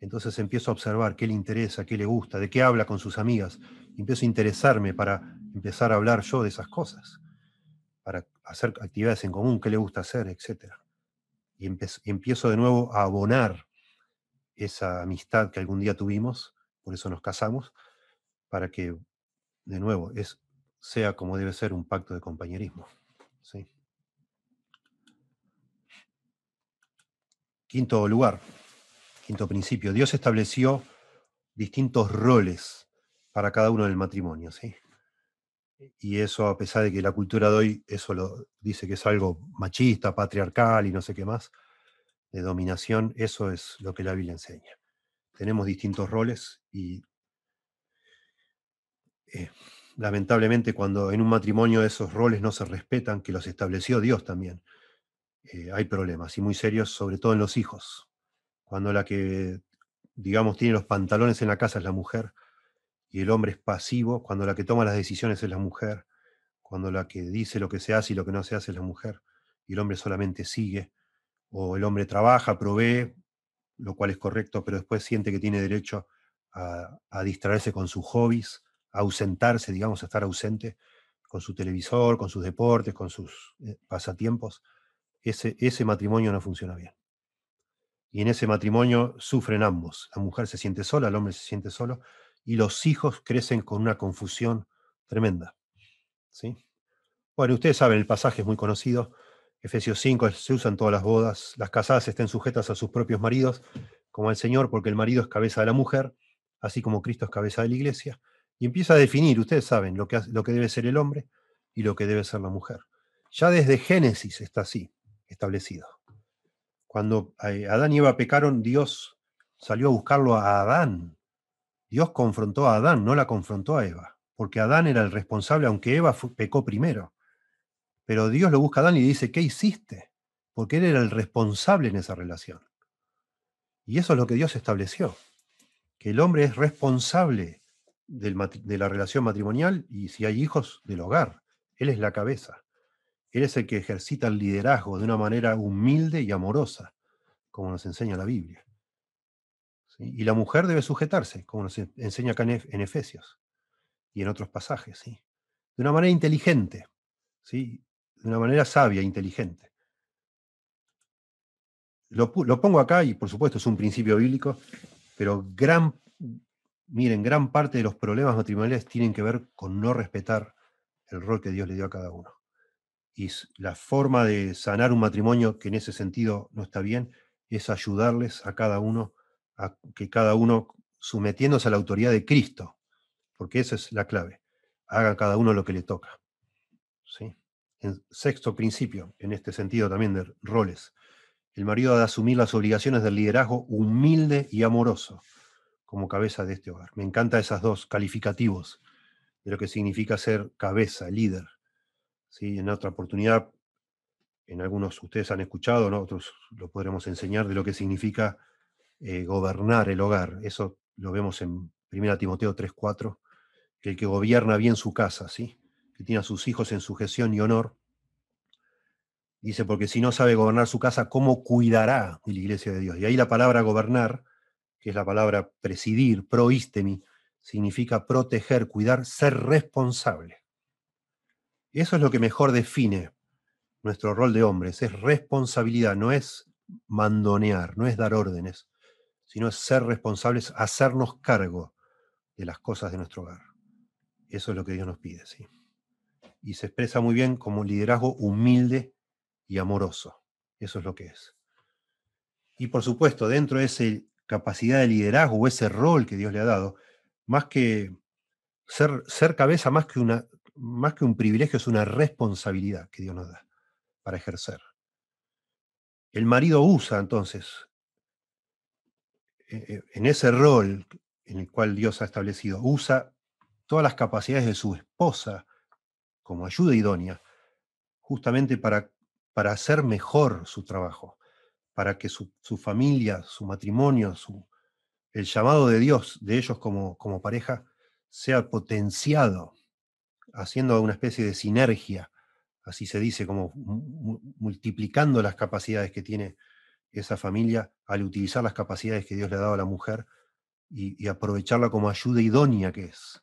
Entonces empiezo a observar qué le interesa, qué le gusta, de qué habla con sus amigas. empiezo a interesarme para empezar a hablar yo de esas cosas, para hacer actividades en común, qué le gusta hacer, etc. Y empiezo de nuevo a abonar esa amistad que algún día tuvimos, por eso nos casamos, para que, de nuevo, es, sea como debe ser un pacto de compañerismo. Quinto lugar, Quinto principio, Dios estableció distintos roles para cada uno del matrimonio, ¿sí? Y eso, a pesar de que la cultura de hoy eso lo dice que es algo machista, patriarcal y no sé qué más, de dominación, eso es lo que la Biblia enseña. Tenemos distintos roles y eh, lamentablemente cuando en un matrimonio esos roles no se respetan, que los estableció Dios también, eh, hay problemas y muy serios, sobre todo en los hijos. Cuando la que, digamos, tiene los pantalones en la casa es la mujer y el hombre es pasivo, cuando la que toma las decisiones es la mujer, cuando la que dice lo que se hace y lo que no se hace es la mujer, y el hombre solamente sigue, o el hombre trabaja, provee, lo cual es correcto, pero después siente que tiene derecho a, distraerse con sus hobbies, ausentarse, digamos, a estar ausente con su televisor, con sus deportes, con sus eh, pasatiempos, ese, ese matrimonio no funciona bien y en ese matrimonio sufren ambos. La mujer se siente sola, el hombre se siente solo, y los hijos crecen con una confusión tremenda. ¿sí? Bueno, ustedes saben, el pasaje es muy conocido. Efesios 5 se usan todas las bodas. Las casadas estén sujetas a sus propios maridos, como al Señor, porque el marido es cabeza de la mujer, así como Cristo es cabeza de la iglesia. Y empieza a definir, ustedes saben, lo que, lo que debe ser el hombre y lo que debe ser la mujer. Ya desde Génesis está así, establecido. Cuando eh, Adán y Eva pecaron, Dios salió a buscarlo a Adán. Dios confrontó a Adán, no la confrontó a Eva, porque Adán era el responsable, aunque Eva pecó primero. Pero Dios lo busca a Adán y dice, ¿qué hiciste? Porque él era el responsable en esa relación. Y eso es lo que Dios estableció, que el hombre es responsable de la relación matrimonial y si hay hijos, del hogar. Él es la cabeza. Él es el que ejercita el liderazgo de una manera humilde y amorosa, como nos enseña la Biblia. Y la mujer debe sujetarse, como nos enseña acá en Efesios y en otros pasajes. ¿sí? de una manera inteligente, ¿sí? de una manera sabia, e inteligente. Lo, lo, pongo acá y por supuesto es un principio bíblico, pero gran, miren, gran parte de los problemas matrimoniales tienen que ver con no respetar el rol que Dios le dio a cada uno. Y la forma de sanar un matrimonio que en ese sentido no está bien es ayudarles a cada uno, a que cada uno, sometiéndose a la autoridad de Cristo, porque esa es la clave, haga cada uno lo que le toca. ¿sí? En sexto principio, en este sentido también de roles, el marido ha de asumir las obligaciones del liderazgo humilde y amoroso como cabeza de este hogar. Me encantan esos dos calificativos de lo que significa ser cabeza, líder. ¿Sí? En otra oportunidad, en algunos ustedes han escuchado, ¿no? otros lo podremos enseñar de lo que significa eh, gobernar el hogar. Eso lo vemos en 1 Timoteo 3.4, que el que gobierna bien su casa, ¿sí? que tiene a sus hijos en sujeción y honor, Dice, porque si no sabe gobernar su casa, ¿cómo cuidará la iglesia de Dios? Y ahí la palabra gobernar, que es la palabra presidir, proistemi, significa proteger, cuidar, ser responsable. Eso es lo que mejor define nuestro rol de hombres, es responsabilidad, no es mandonear, no es dar órdenes, sino es ser responsables, hacernos cargo de las cosas de nuestro hogar. Eso es lo que Dios nos pide, ¿sí? Y se expresa muy bien como liderazgo humilde y amoroso. Eso es lo que es. Y por supuesto, dentro de esa capacidad de liderazgo o ese rol que Dios le ha dado, más que ser, ser cabeza, más que, una, más que un privilegio, es una responsabilidad que Dios nos da para ejercer. El marido usa entonces, e, e, en ese rol en el cual Dios ha establecido, usa todas las capacidades de su esposa como ayuda idónea, justamente para para hacer mejor su trabajo, para que su, familia, su matrimonio, su, el llamado de Dios de ellos como, como pareja sea potenciado, haciendo una especie de sinergia, así se dice, como multiplicando las capacidades que tiene esa familia al utilizar las capacidades que Dios le ha dado a la mujer y, aprovecharla como ayuda idónea que es.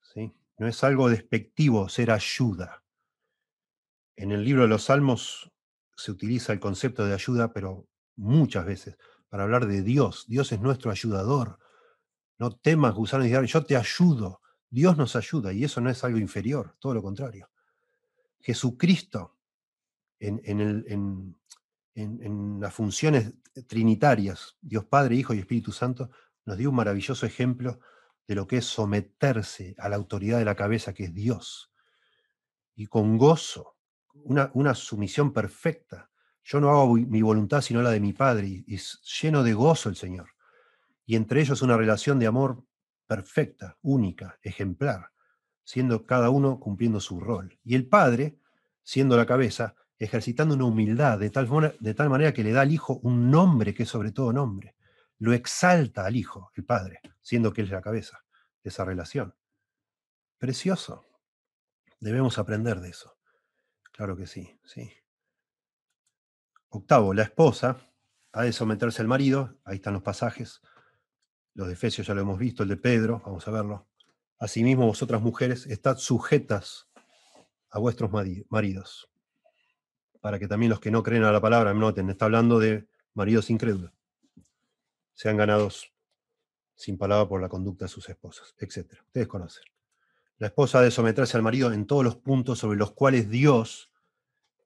¿sí? No es algo despectivo ser ayuda. En el libro de los Salmos se utiliza el concepto de ayuda, pero muchas veces, para hablar de Dios. Dios es nuestro ayudador. No temas gusano y yo te ayudo. Dios nos ayuda y eso no es algo inferior, todo lo contrario. Jesucristo, en, en las funciones trinitarias, Dios Padre, Hijo y Espíritu Santo, nos dio un maravilloso ejemplo de lo que es someterse a la autoridad de la cabeza, que es Dios. Y con gozo una, sumisión perfecta. Yo no hago mi voluntad sino la de mi Padre, y, es lleno de gozo el Señor. Y entre ellos una relación de amor perfecta, única, ejemplar, siendo cada uno cumpliendo su rol. Y el Padre, siendo la cabeza, ejercitando una humildad de tal, de tal manera que le da al Hijo un nombre que es sobre todo nombre. Lo exalta al Hijo, el Padre, siendo que Él es la cabeza de esa relación. Precioso. Debemos aprender de eso. Claro que sí, sí. Octavo, la esposa ha de someterse al marido, ahí están los pasajes, los de Efesios ya lo hemos visto, el de Pedro, vamos a verlo. Asimismo, vosotras mujeres, estad sujetas a vuestros maridos, para que también los que no creen a la palabra noten, está hablando de maridos incrédulos, sean ganados sin palabra por la conducta de sus esposas, etc. Ustedes conocen. La esposa ha de someterse al marido en todos los puntos sobre los cuales Dios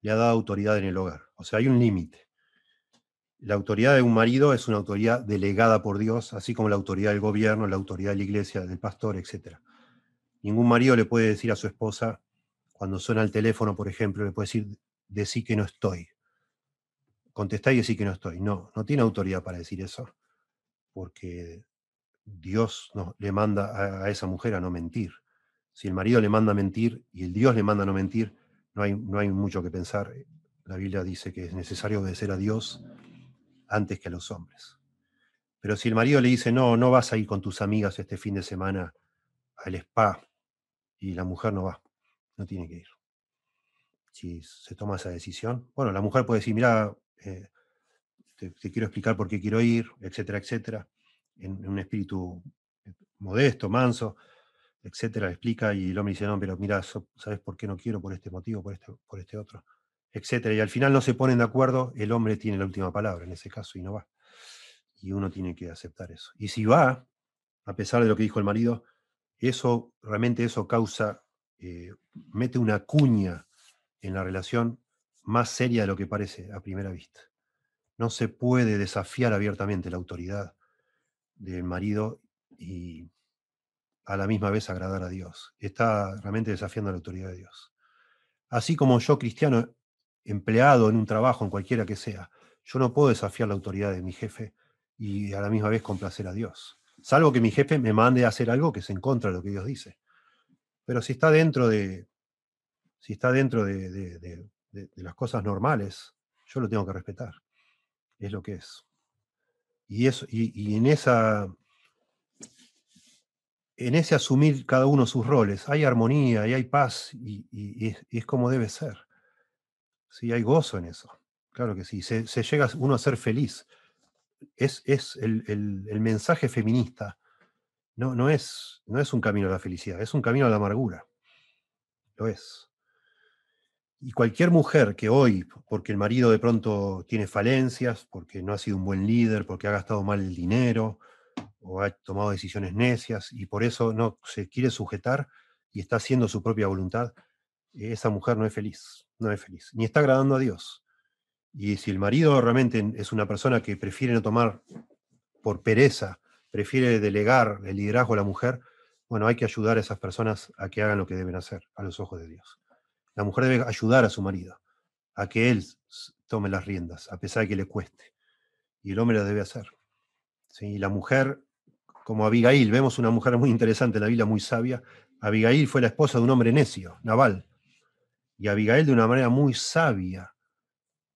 le ha dado autoridad en el hogar. O sea, hay un límite. La autoridad de un marido es una autoridad delegada por Dios, así como la autoridad del gobierno, la autoridad de la iglesia, del pastor, etc. Ningún marido le puede decir a su esposa, cuando suena el teléfono, por ejemplo, le puede decir, decí que no estoy. Contestá y decí que no estoy. No, no tiene autoridad para decir eso, porque Dios no, le manda a esa mujer a no mentir. Si el marido le manda mentir y el Dios le manda no mentir, no hay, no hay mucho que pensar. La Biblia dice que es necesario obedecer a Dios antes que a los hombres. Pero si el marido le dice, no, no vas a ir con tus amigas este fin de semana al spa, y la mujer no va, no tiene que ir. Si se toma esa decisión, bueno, la mujer puede decir, mira, eh, te, quiero explicar por qué quiero ir, etcétera, etcétera, en un espíritu modesto, manso, etcétera, explica y el hombre dice, no, pero mira, ¿sabes por qué no quiero? Por este motivo, por este, por este otro, etcétera. Y al final no se ponen de acuerdo, el hombre tiene la última palabra en ese caso y no va. Y uno tiene que aceptar eso. Y si va, a pesar de lo que dijo el marido, eso realmente eso causa, eh, mete una cuña en la relación más seria de lo que parece a primera vista. No se puede desafiar abiertamente la autoridad del marido y a la misma vez agradar a Dios. Está realmente desafiando la autoridad de Dios. Así como yo, cristiano, empleado en un trabajo, en cualquiera que sea, yo no puedo desafiar la autoridad de mi jefe y a la misma vez complacer a Dios. Salvo que mi jefe me mande a hacer algo que es en contra de lo que Dios dice. Pero si está dentro de, si está dentro de, las cosas normales, yo lo tengo que respetar. Es lo que es. Y, eso, y, en, esa, en ese asumir cada uno sus roles, hay armonía y hay paz y, es, como debe ser. Sí, hay gozo en eso. Claro que sí. Se, llega uno a ser feliz es, el, mensaje feminista. No, no, es, no es un camino a la felicidad, es un camino a la amargura. Lo es. Y cualquier mujer que hoy, porque el marido de pronto tiene falencias, porque no ha sido un buen líder, porque ha gastado mal el dinero, o ha tomado decisiones necias, y por eso no se quiere sujetar y está haciendo su propia voluntad, esa mujer no es feliz, no es feliz, ni está agradando a Dios. Y si el marido realmente es una persona que prefiere no tomar por pereza, prefiere delegar el liderazgo a la mujer, bueno, hay que ayudar a esas personas a que hagan lo que deben hacer a los ojos de Dios. La mujer debe ayudar a su marido a que él tome las riendas, a pesar de que le cueste. Y el hombre lo debe hacer. ¿Sí? la mujer, como Abigail, vemos una mujer muy interesante en la Biblia, muy sabia. Abigail fue la esposa de un hombre necio, Naval. Y Abigail, de una manera muy sabia,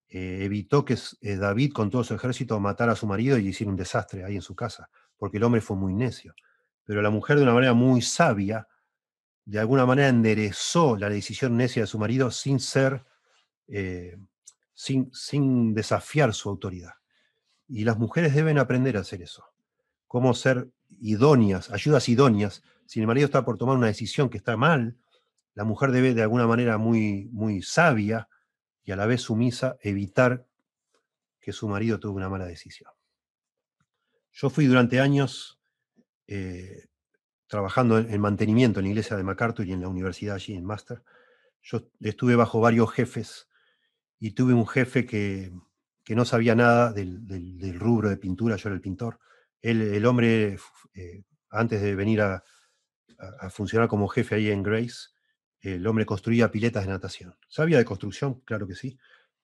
eh, evitó que eh, David con todo su ejército matara a su marido y hiciera un desastre ahí en su casa, porque el hombre fue muy necio. Pero la mujer de una manera muy sabia, de alguna manera enderezó la decisión necia de su marido sin ser, eh, sin, sin desafiar su autoridad. Y las mujeres deben aprender a hacer eso. Cómo ser idóneas, ayudas idóneas. Si el marido está por tomar una decisión que está mal, la mujer debe de alguna manera muy, muy sabia y a la vez sumisa evitar que su marido tuvo una mala decisión. Yo fui durante años eh, trabajando en, mantenimiento en la iglesia de MacArthur y en la universidad allí en Master. Yo estuve bajo varios jefes y tuve un jefe que, no sabía nada del, rubro de pintura, yo era el pintor. El hombre, eh, antes de venir a, funcionar como jefe ahí en Grace, el hombre construía piletas de natación. Sabía de construcción, claro que sí,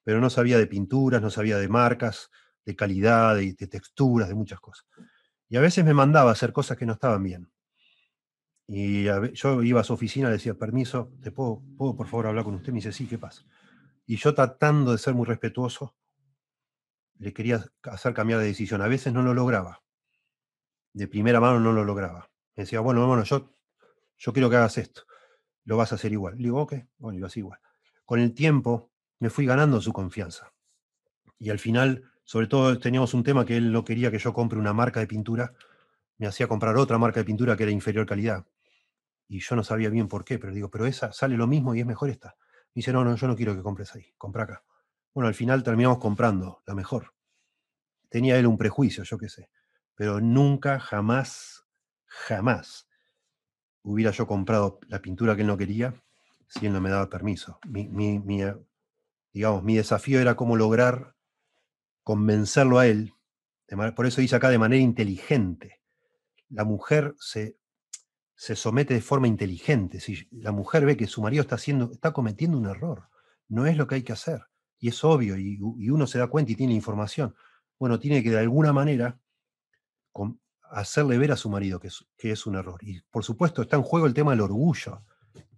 pero no sabía de pinturas, no sabía de marcas, de calidad, de, texturas, de muchas cosas. Y a veces me mandaba a hacer cosas que no estaban bien. Y yo iba a su oficina, le decía, permiso, ¿te puedo, puedo por favor hablar con usted? Me dice, sí, ¿qué pasa? Y yo tratando de ser muy respetuoso, le quería hacer cambiar de decisión. A veces no lo lograba. De primera mano no lo lograba. Me decía, bueno, bueno, yo, yo quiero que hagas esto lo vas a hacer igual. Le digo, ok, bueno, y lo hace igual. Con el tiempo me fui ganando su confianza. Y al final, sobre todo, teníamos un tema que él no quería que yo compre una marca de pintura, me hacía comprar otra marca de pintura que era inferior calidad. Y yo no sabía bien por qué, pero digo, pero esa sale lo mismo y es mejor esta. Me dice, no, no, yo no quiero que compres ahí, compra acá. Bueno, al final terminamos comprando la mejor. Tenía él un prejuicio, yo qué sé. Pero nunca, jamás, jamás hubiera yo comprado la pintura que él no quería si él no me daba permiso. Mi, eh, digamos, mi desafío era cómo lograr convencerlo a él, por eso dice acá de manera inteligente. La mujer se, se somete de forma inteligente. Si la mujer ve que su marido está, haciendo, está cometiendo un error, no es lo que hay que hacer. Y es obvio, y, uno se da cuenta y tiene información. Bueno, tiene que de alguna manera hacerle ver a su marido que es, un error. Y por supuesto está en juego el tema del orgullo.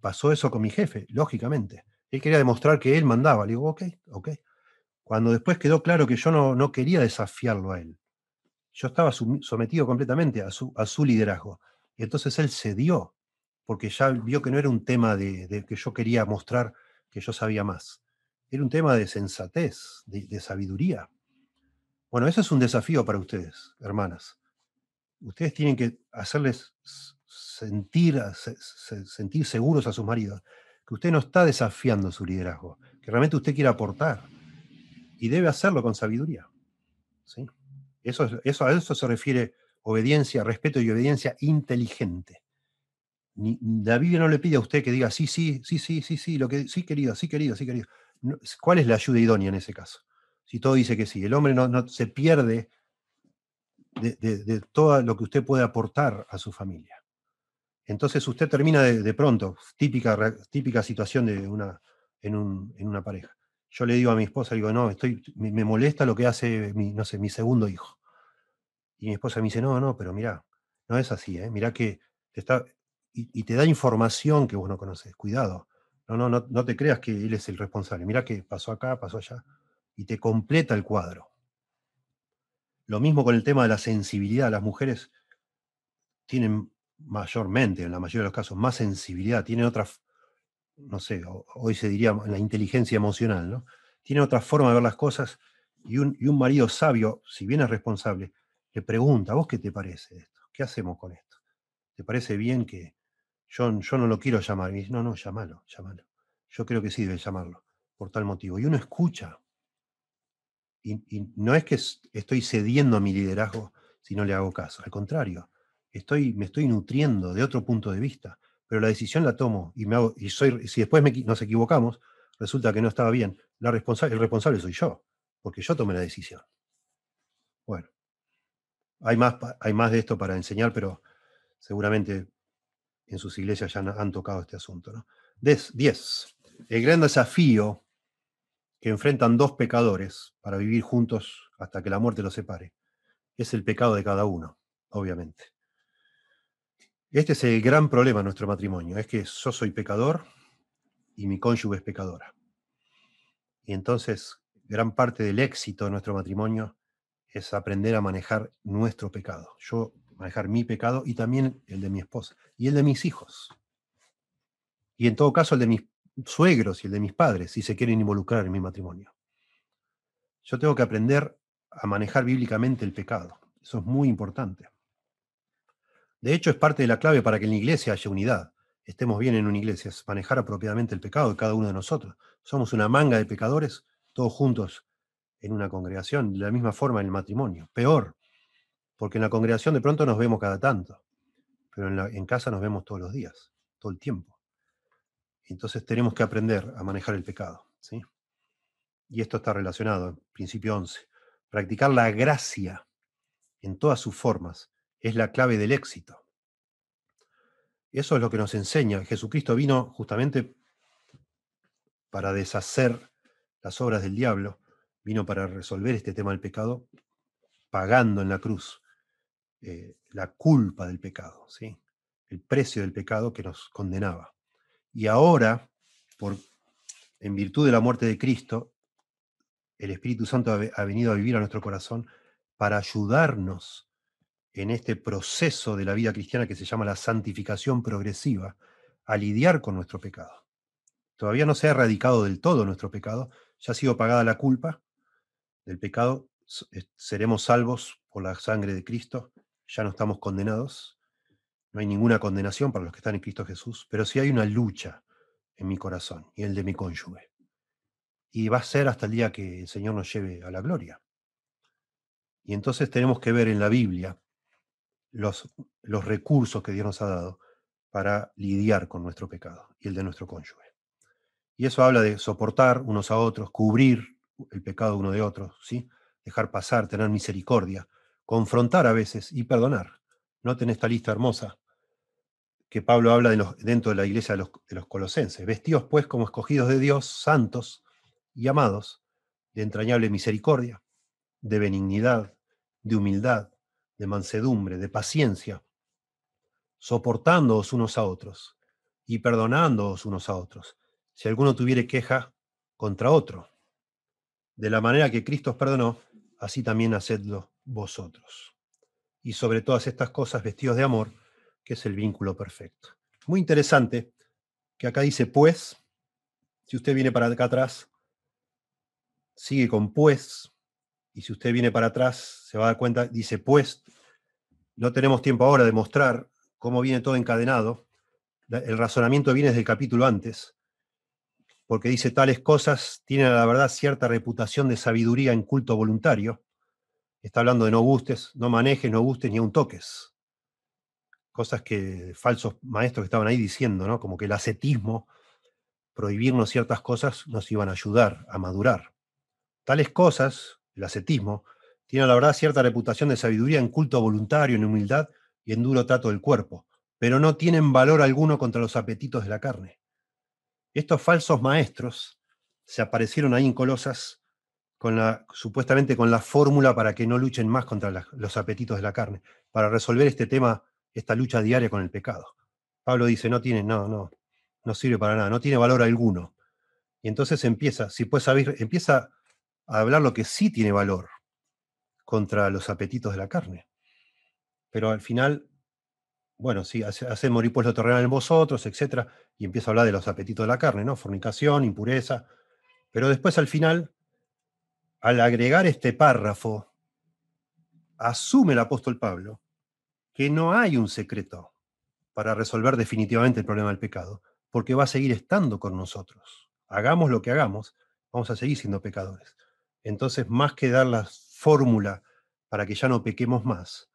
Pasó eso con mi jefe, lógicamente. Él quería demostrar que él mandaba. Le digo, ok, ok. Cuando después quedó claro que yo no, no quería desafiarlo a él, yo estaba sometido completamente a su, liderazgo. Y entonces él cedió, porque ya vio que no era un tema de, que yo quería mostrar que yo sabía más. Era un tema de sensatez, de, de sabiduría. Bueno, eso es un desafío para ustedes, hermanas ustedes tienen que hacerles sentir, sentir seguros a sus maridos, que usted no está desafiando su liderazgo, que realmente usted quiere aportar y debe hacerlo con sabiduría. ¿sí? Eso, eso, a eso se refiere obediencia, respeto y obediencia inteligente. la Biblia no le pide a usted que diga sí, sí, sí, sí, sí, sí, lo que, sí, querido, sí, querido, sí, querido. ¿Cuál es la ayuda idónea en ese caso? Si todo dice que sí, el hombre no, se pierde de, todo lo que usted puede aportar a su familia. Entonces usted termina de, pronto, típica, típica situación de una, en, una pareja. Yo le digo a mi esposa, digo, no, estoy, me, molesta lo que hace mi, no sé, mi segundo hijo. Y mi esposa me dice, no, no, pero mira, no es así, ¿eh? mira que te está, y, te da información que vos no conoces, cuidado. No, no, no, no te creas que él es el responsable. Mira que pasó acá, pasó allá, y te completa el cuadro. Lo mismo con el tema de la sensibilidad. Las mujeres tienen mayormente, en la mayoría de los casos, más sensibilidad, tienen otra, no sé, hoy se diría la inteligencia emocional, ¿no? Tienen otra forma de ver las cosas y un, y un marido sabio, si bien es responsable, le pregunta, ¿vos qué te parece esto? ¿Qué hacemos con esto? ¿Te parece bien que yo, yo no lo quiero llamar? Y dice, no, no, llámalo, llámalo. Yo creo que sí debe llamarlo, por tal motivo. Y uno escucha. Y, no es que estoy cediendo a mi liderazgo si no le hago caso, al contrario, estoy, me estoy nutriendo de otro punto de vista, pero la decisión la tomo y, me hago, y soy, si después nos equivocamos, resulta que no estaba bien, la el responsable soy yo, porque yo tomé la decisión. Bueno, hay más, hay más de esto para enseñar, pero seguramente en sus iglesias ya han tocado este asunto. ¿no? 10. El gran desafío que enfrentan dos pecadores para vivir juntos hasta que la muerte los separe es el pecado de cada uno, obviamente. Este es el gran problema de nuestro matrimonio, es que yo soy pecador y mi cónyuge es pecadora. Y entonces, gran parte del éxito de nuestro matrimonio es aprender a manejar nuestro pecado. Yo manejar mi pecado y también el de mi esposa y el de mis hijos. Y en todo caso el de mis suegros y el de mis padres, si se quieren involucrar en mi matrimonio. Yo tengo que aprender a manejar bíblicamente el pecado. Eso es muy importante. De hecho, es parte de la clave para que en la iglesia haya unidad. Estemos bien en una iglesia, es manejar apropiadamente el pecado de cada uno de nosotros. Somos una manga de pecadores, todos juntos en una congregación, de la misma forma en el matrimonio. Peor, porque en la congregación de pronto nos vemos cada tanto, pero en, en casa nos vemos todos los días, todo el tiempo. Entonces tenemos que aprender a manejar el pecado. ¿sí? Y esto está relacionado, principio 11. Practicar la gracia en todas sus formas es la clave del éxito. Eso es lo que nos enseña. Jesucristo vino justamente para deshacer las obras del diablo, vino para resolver este tema del pecado, pagando en la cruz eh, la culpa del pecado, ¿sí? el precio del pecado que nos condenaba. Y ahora, por, en virtud de la muerte de Cristo, el Espíritu Santo ha venido a vivir a nuestro corazón para ayudarnos en este proceso de la vida cristiana que se llama la santificación progresiva, a lidiar con nuestro pecado. Todavía no se ha erradicado del todo nuestro pecado, ya ha sido pagada la culpa del pecado, seremos salvos por la sangre de Cristo, ya no estamos condenados, no hay ninguna condenación para los que están en Cristo Jesús, pero sí hay una lucha en mi corazón y el de mi cónyuge. Y va a ser hasta el día que el Señor nos lleve a la gloria. Y entonces tenemos que ver en la Biblia los, los recursos que Dios nos ha dado para lidiar con nuestro pecado y el de nuestro cónyuge. Y eso habla de soportar unos a otros, cubrir el pecado uno de otros, ¿sí? dejar pasar, tener misericordia, confrontar a veces y perdonar. Noten esta lista hermosa que Pablo habla de los, dentro de la iglesia de los, de los colosenses. Vestidos pues como escogidos de Dios, santos y amados, de entrañable misericordia, de benignidad, de humildad, de mansedumbre, de paciencia, soportándoos unos a otros y perdonándoos unos a otros, si alguno tuviere queja contra otro. De la manera que Cristo os perdonó, así también hacedlo vosotros. Y sobre todas estas cosas, vestidos de amor, que es el vínculo perfecto. Muy interesante que acá dice pues, si usted viene para acá atrás, sigue con pues, y si usted viene para atrás, se va a dar cuenta, dice, pues, no tenemos tiempo ahora de mostrar cómo viene todo encadenado. El razonamiento viene desde el capítulo antes, porque dice tales cosas tienen a la verdad cierta reputación de sabiduría en culto voluntario. Está hablando de no gustes, no manejes, no gustes ni aun toques. Cosas que falsos maestros que estaban ahí diciendo, ¿no? Como que el ascetismo, prohibirnos ciertas cosas, nos iban a ayudar a madurar. Tales cosas, el ascetismo, tienen a la verdad cierta reputación de sabiduría en culto voluntario, en humildad y en duro trato del cuerpo, pero no tienen valor alguno contra los apetitos de la carne. Estos falsos maestros se aparecieron ahí en Colosas supuestamente con la fórmula para que no luchen más contra los apetitos de la carne, para resolver este tema, esta lucha diaria con el pecado. Pablo dice, no tiene, no, no, no sirve para nada, no tiene valor alguno. Y entonces empieza, si puedes saber, empieza a hablar lo que sí tiene valor contra los apetitos de la carne. Pero al final bueno, sí, hace, morir pues lo terrenal en vosotros, etc. Y empieza a hablar de los apetitos de la carne, ¿no? Fornicación, impureza. Pero después al final, al agregar este párrafo, asume el apóstol Pablo que no hay un secreto para resolver definitivamente el problema del pecado, porque va a seguir estando con nosotros. Hagamos lo que hagamos, vamos a seguir siendo pecadores. Entonces, más que dar la fórmula para que ya no pequemos más,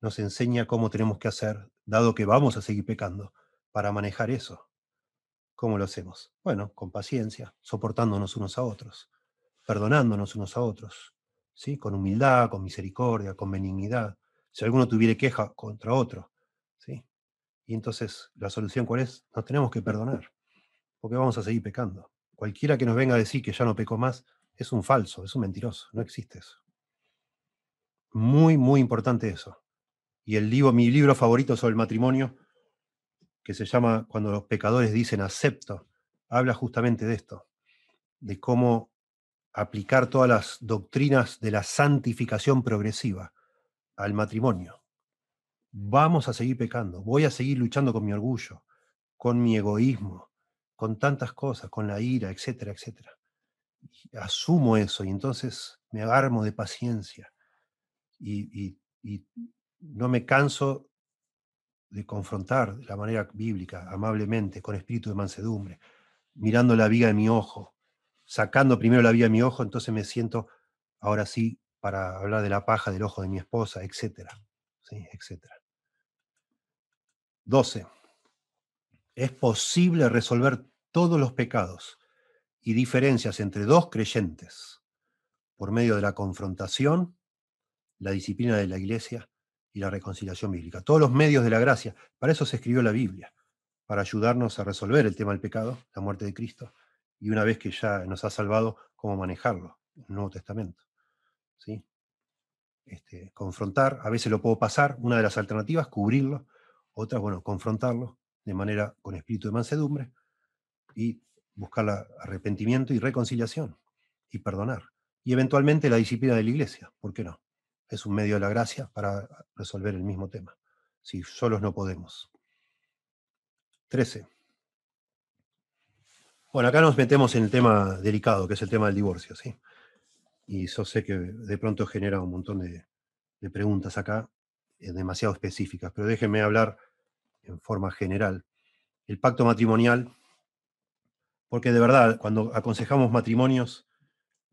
nos enseña cómo tenemos que hacer, dado que vamos a seguir pecando, para manejar eso. ¿Cómo lo hacemos? Bueno, con paciencia, soportándonos unos a otros, perdonándonos unos a otros, ¿sí? con humildad, con misericordia, con benignidad. Si alguno tuviera queja contra otro, ¿sí? Y entonces, ¿la solución cuál es? Nos tenemos que perdonar, porque vamos a seguir pecando. Cualquiera que nos venga a decir que ya no peco más, es un falso, es un mentiroso, no existe eso. Muy, muy importante eso y el libro, mi libro favorito sobre el matrimonio, que se llama Cuando los pecadores dicen acepto, habla justamente de esto, de cómo aplicar todas las doctrinas de la santificación progresiva al matrimonio. Vamos a seguir pecando, voy a seguir luchando con mi orgullo, con mi egoísmo, con tantas cosas, con la ira, etcétera, etcétera. asumo eso y entonces me agarmo de paciencia y, y no me canso de confrontar de la manera bíblica, amablemente, con espíritu de mansedumbre, mirando la viga de mi ojo, sacando primero la viga de mi ojo, entonces me siento ahora sí para hablar de la paja del ojo de mi esposa, ¿sí? etcétera. 12. Es posible resolver todos los pecados y diferencias entre dos creyentes por medio de la confrontación, la disciplina de la iglesia y la reconciliación bíblica. Todos los medios de la gracia. Para eso se escribió la Biblia, para ayudarnos a resolver el tema del pecado, la muerte de Cristo, y una vez que ya nos ha salvado, cómo manejarlo, el Nuevo Testamento. ¿Sí? Este, confrontar, a veces lo puedo pasar, una de las alternativas, cubrirlo, otra, bueno, confrontarlo de manera con espíritu de mansedumbre y buscar arrepentimiento y reconciliación y perdonar. Y eventualmente la disciplina de la iglesia, ¿por qué no? es un medio de la gracia para resolver el mismo tema. Si solos no podemos. 13. Bueno, acá nos metemos en el tema delicado, que es el tema del divorcio, ¿sí? Y yo sé que de pronto genera un montón de, preguntas acá, eh, demasiado específicas, pero déjenme hablar en forma general. El pacto matrimonial, porque de verdad, cuando aconsejamos matrimonios,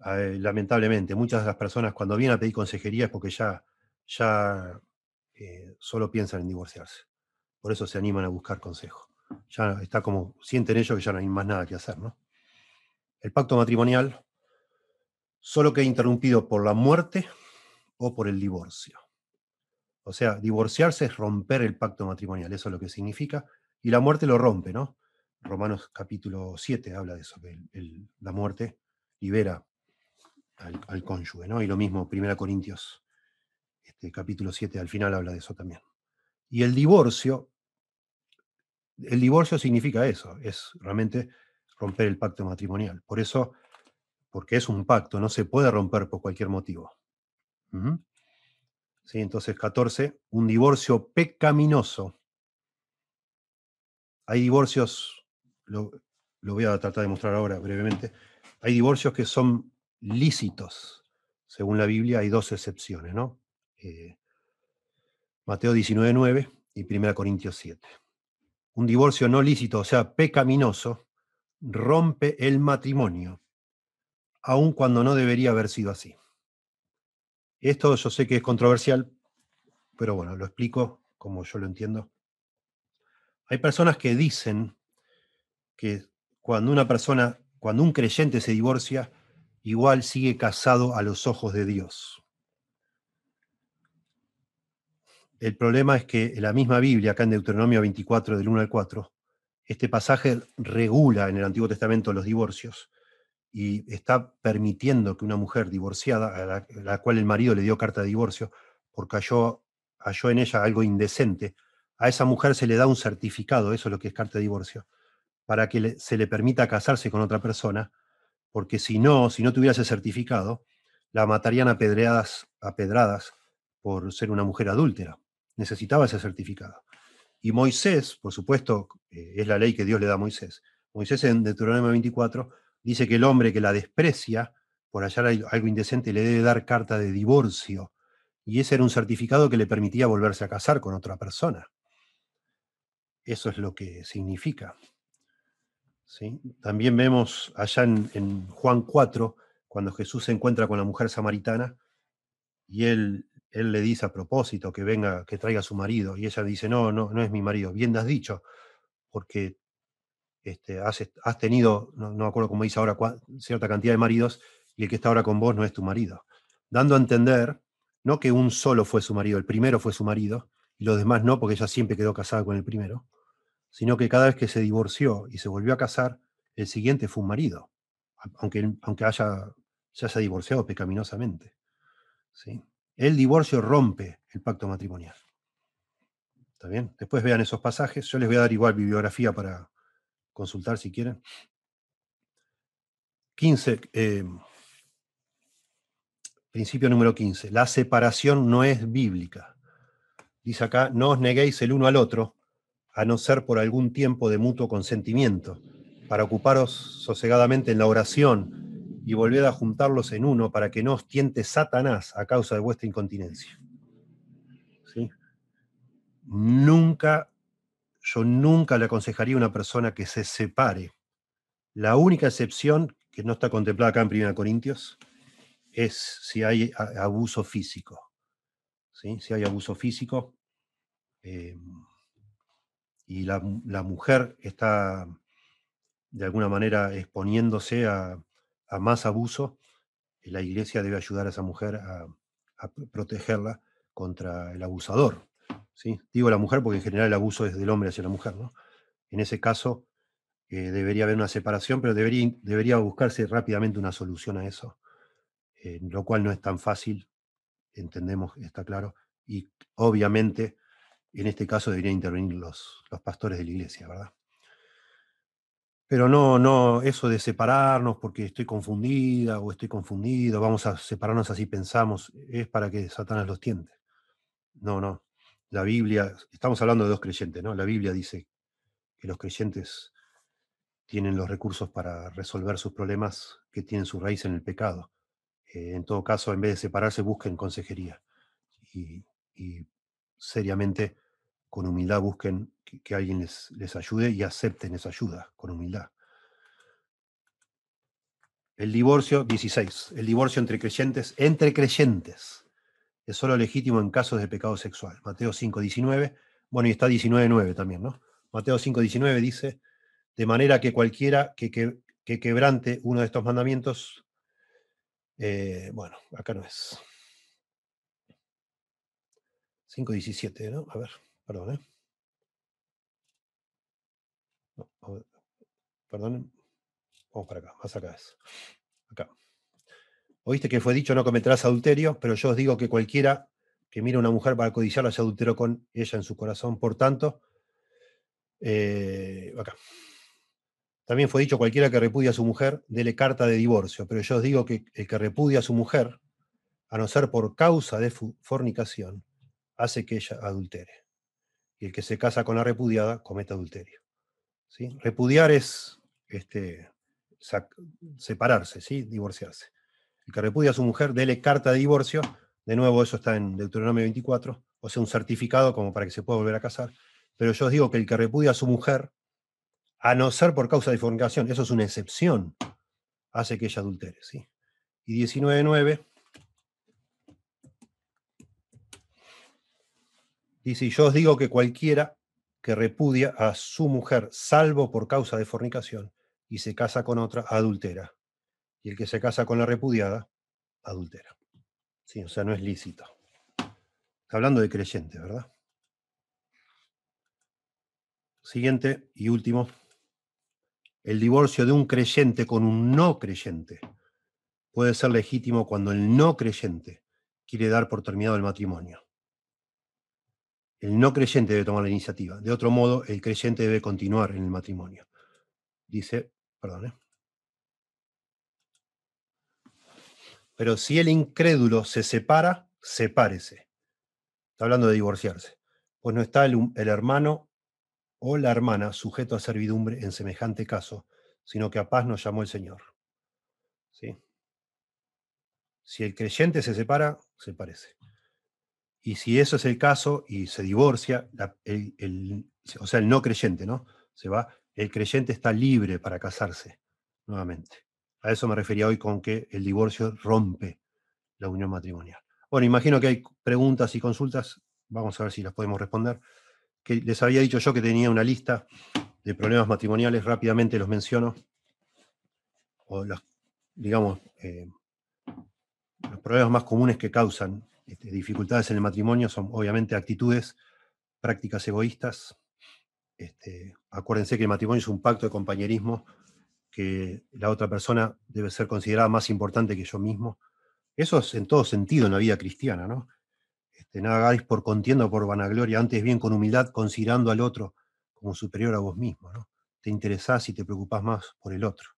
eh, lamentablemente, muchas de las personas cuando vienen a pedir consejería es porque ya, ya eh, solo piensan en divorciarse. Por eso se animan a buscar consejo. Ya está como, sienten ellos que ya no hay más nada que hacer, ¿no? El pacto matrimonial solo queda interrumpido por la muerte o por el divorcio. O sea, divorciarse es romper el pacto matrimonial, eso es lo que significa, y la muerte lo rompe, ¿no? Romanos capítulo 7 habla de eso, que la muerte libera al, cónyuge, ¿no? Y lo mismo, 1 Corintios, este, capítulo 7, al final habla de eso también. Y el divorcio, el divorcio significa eso, es realmente romper el pacto matrimonial. Por eso, porque es un pacto, no se puede romper por cualquier motivo. ¿Sí? Entonces, 14, un divorcio pecaminoso. Hay divorcios, lo, voy a tratar de mostrar ahora brevemente, hay divorcios que son lícitos. Según la Biblia hay dos excepciones, ¿no? Eh, Mateo 19.9 y 1 Corintios 7. Un divorcio no lícito, o sea, pecaminoso, rompe el matrimonio, aun cuando no debería haber sido así. Esto yo sé que es controversial, pero bueno, lo explico como yo lo entiendo. Hay personas que dicen que cuando una persona, cuando un creyente se divorcia, igual sigue casado a los ojos de Dios. El problema es que la misma Biblia, acá en Deuteronomio 24, del 1 al 4, este pasaje regula en el Antiguo Testamento los divorcios y está permitiendo que una mujer divorciada, a la, cual el marido le dio carta de divorcio, porque halló, halló en ella algo indecente, a esa mujer se le da un certificado, eso es lo que es carta de divorcio, para que se le permita casarse con otra persona, porque si no, si no tuviera ese certificado, la matarían a, pedreadas, a pedradas por ser una mujer adúltera. Necesitaba ese certificado. Y Moisés, por supuesto, eh, es la ley que Dios le da a Moisés. Moisés en Deuteronomio 24 dice que el hombre que la desprecia por hallar algo indecente le debe dar carta de divorcio. Y ese era un certificado que le permitía volverse a casar con otra persona. Eso es lo que significa. ¿Sí? También vemos allá en, en, Juan 4, cuando Jesús se encuentra con la mujer samaritana, y él él le dice a propósito que venga, que traiga a su marido, y ella dice, no, no, no es mi marido, bien has dicho, porque este, has, tenido, no, no acuerdo cómo dice ahora, cierta cantidad de maridos, y el que está ahora con vos no es tu marido. Dando a entender, no que un solo fue su marido, el primero fue su marido, y los demás no, porque ella siempre quedó casada con el primero, sino que cada vez que se divorció y se volvió a casar, el siguiente fue un marido, aunque, aunque haya, se haya divorciado pecaminosamente. ¿sí? El divorcio rompe el pacto matrimonial. ¿Está bien? Después vean esos pasajes. Yo les voy a dar igual bibliografía para consultar si quieren. 15. Eh, principio número 15. La separación no es bíblica. Dice acá, no os neguéis el uno al otro, a no ser por algún tiempo de mutuo consentimiento, para ocuparos sosegadamente en la oración y volved a juntarlos en uno para que no os tiente Satanás a causa de vuestra incontinencia. ¿Sí? Nunca, yo nunca le aconsejaría a una persona que se separe. La única excepción, que no está contemplada acá en 1 Corintios, es si hay abuso físico. Si hay abuso físico eh, y la, la mujer está de alguna manera exponiéndose a, a más abuso, la iglesia debe ayudar a esa mujer a, protegerla contra el abusador. ¿Sí? Digo la mujer porque en general el abuso es del hombre hacia la mujer. ¿no? En ese caso eh, debería haber una separación, pero debería, debería buscarse rápidamente una solución a eso, eh, lo cual no es tan fácil, entendemos, está claro, y obviamente en este caso deberían intervenir los, los pastores de la iglesia, ¿verdad? Pero no, no, eso de separarnos porque estoy confundida o estoy confundido, vamos a separarnos así pensamos, es para que Satanás los tiente. No, no. La Biblia, estamos hablando de dos creyentes, ¿no? La Biblia dice que los creyentes tienen los recursos para resolver sus problemas que tienen su raíz en el pecado. Eh, en todo caso, en vez de separarse, busquen consejería y, seriamente, con humildad, busquen que, alguien les, les, ayude y acepten esa ayuda con humildad. El divorcio, 16. El divorcio entre creyentes, entre creyentes, es solo legítimo en casos de pecado sexual. Mateo 5, 19. Bueno, y está 19, 9 también, ¿no? Mateo 5, 19 dice, de manera que cualquiera que, que, quebrante uno de estos mandamientos, eh, bueno, acá no es. 5, 17, ¿no? A ver, perdón, ¿eh? perdón. Vamos para acá, más acá es. Acá. Oíste que fue dicho no cometerás adulterio, pero yo os digo que cualquiera que mire a una mujer para codiciarla se adulteró con ella en su corazón. Por tanto, eh, acá. También fue dicho cualquiera que repudia a su mujer, dele carta de divorcio. Pero yo os digo que el que repudia a su mujer, a no ser por causa de fornicación, hace que ella adultere. Y el que se casa con la repudiada comete adulterio. Repudiar es este, separarse, ¿sí? divorciarse. El que repudia a su mujer, dele carta de divorcio. De nuevo, eso está en Deuteronomio 24, o sea, un certificado como para que se pueda volver a casar. Pero yo os digo que el que repudia a su mujer, a no ser por causa de fornicación, eso es una excepción, hace que ella adultere, ¿sí? Y 19.9 dice, yo os digo que cualquiera que repudia a su mujer, salvo por causa de fornicación, y se casa con otra, adultera. Y el que se casa con la repudiada, adultera. Sí, o sea, no es lícito. Está hablando de creyente, ¿verdad? Siguiente y último. El divorcio de un creyente con un no creyente puede ser legítimo cuando el no creyente quiere dar por terminado el matrimonio. El no creyente debe tomar la iniciativa. De otro modo, el creyente debe continuar en el matrimonio. Dice, perdón. ¿eh? Pero si el incrédulo se separa, sepárese. Está hablando de divorciarse. Pues no está el, hermano o la hermana sujeto a servidumbre en semejante caso, sino que a paz nos llamó el Señor. ¿Sí? Si el creyente se separa, sepárese. Y si eso es el caso y se divorcia, o sea, el no creyente, ¿no? Se va, el creyente está libre para casarse nuevamente. A eso me refería hoy con que el divorcio rompe la unión matrimonial. Bueno, imagino que hay preguntas y consultas, vamos a ver si las podemos responder. Que les había dicho yo que tenía una lista de problemas matrimoniales, rápidamente los menciono. O los, digamos, eh, los problemas más comunes que causan este, dificultades en el matrimonio son obviamente actitudes, prácticas egoístas. Este, acuérdense que el matrimonio es un pacto de compañerismo, que la otra persona debe ser considerada más importante que yo mismo. Eso es en todo sentido en la vida cristiana, ¿no? Este, nada hagáis por contienda o por vanagloria, antes bien con humildad, considerando al otro como superior a vos mismo. Te interesás y te preocupás más por el otro.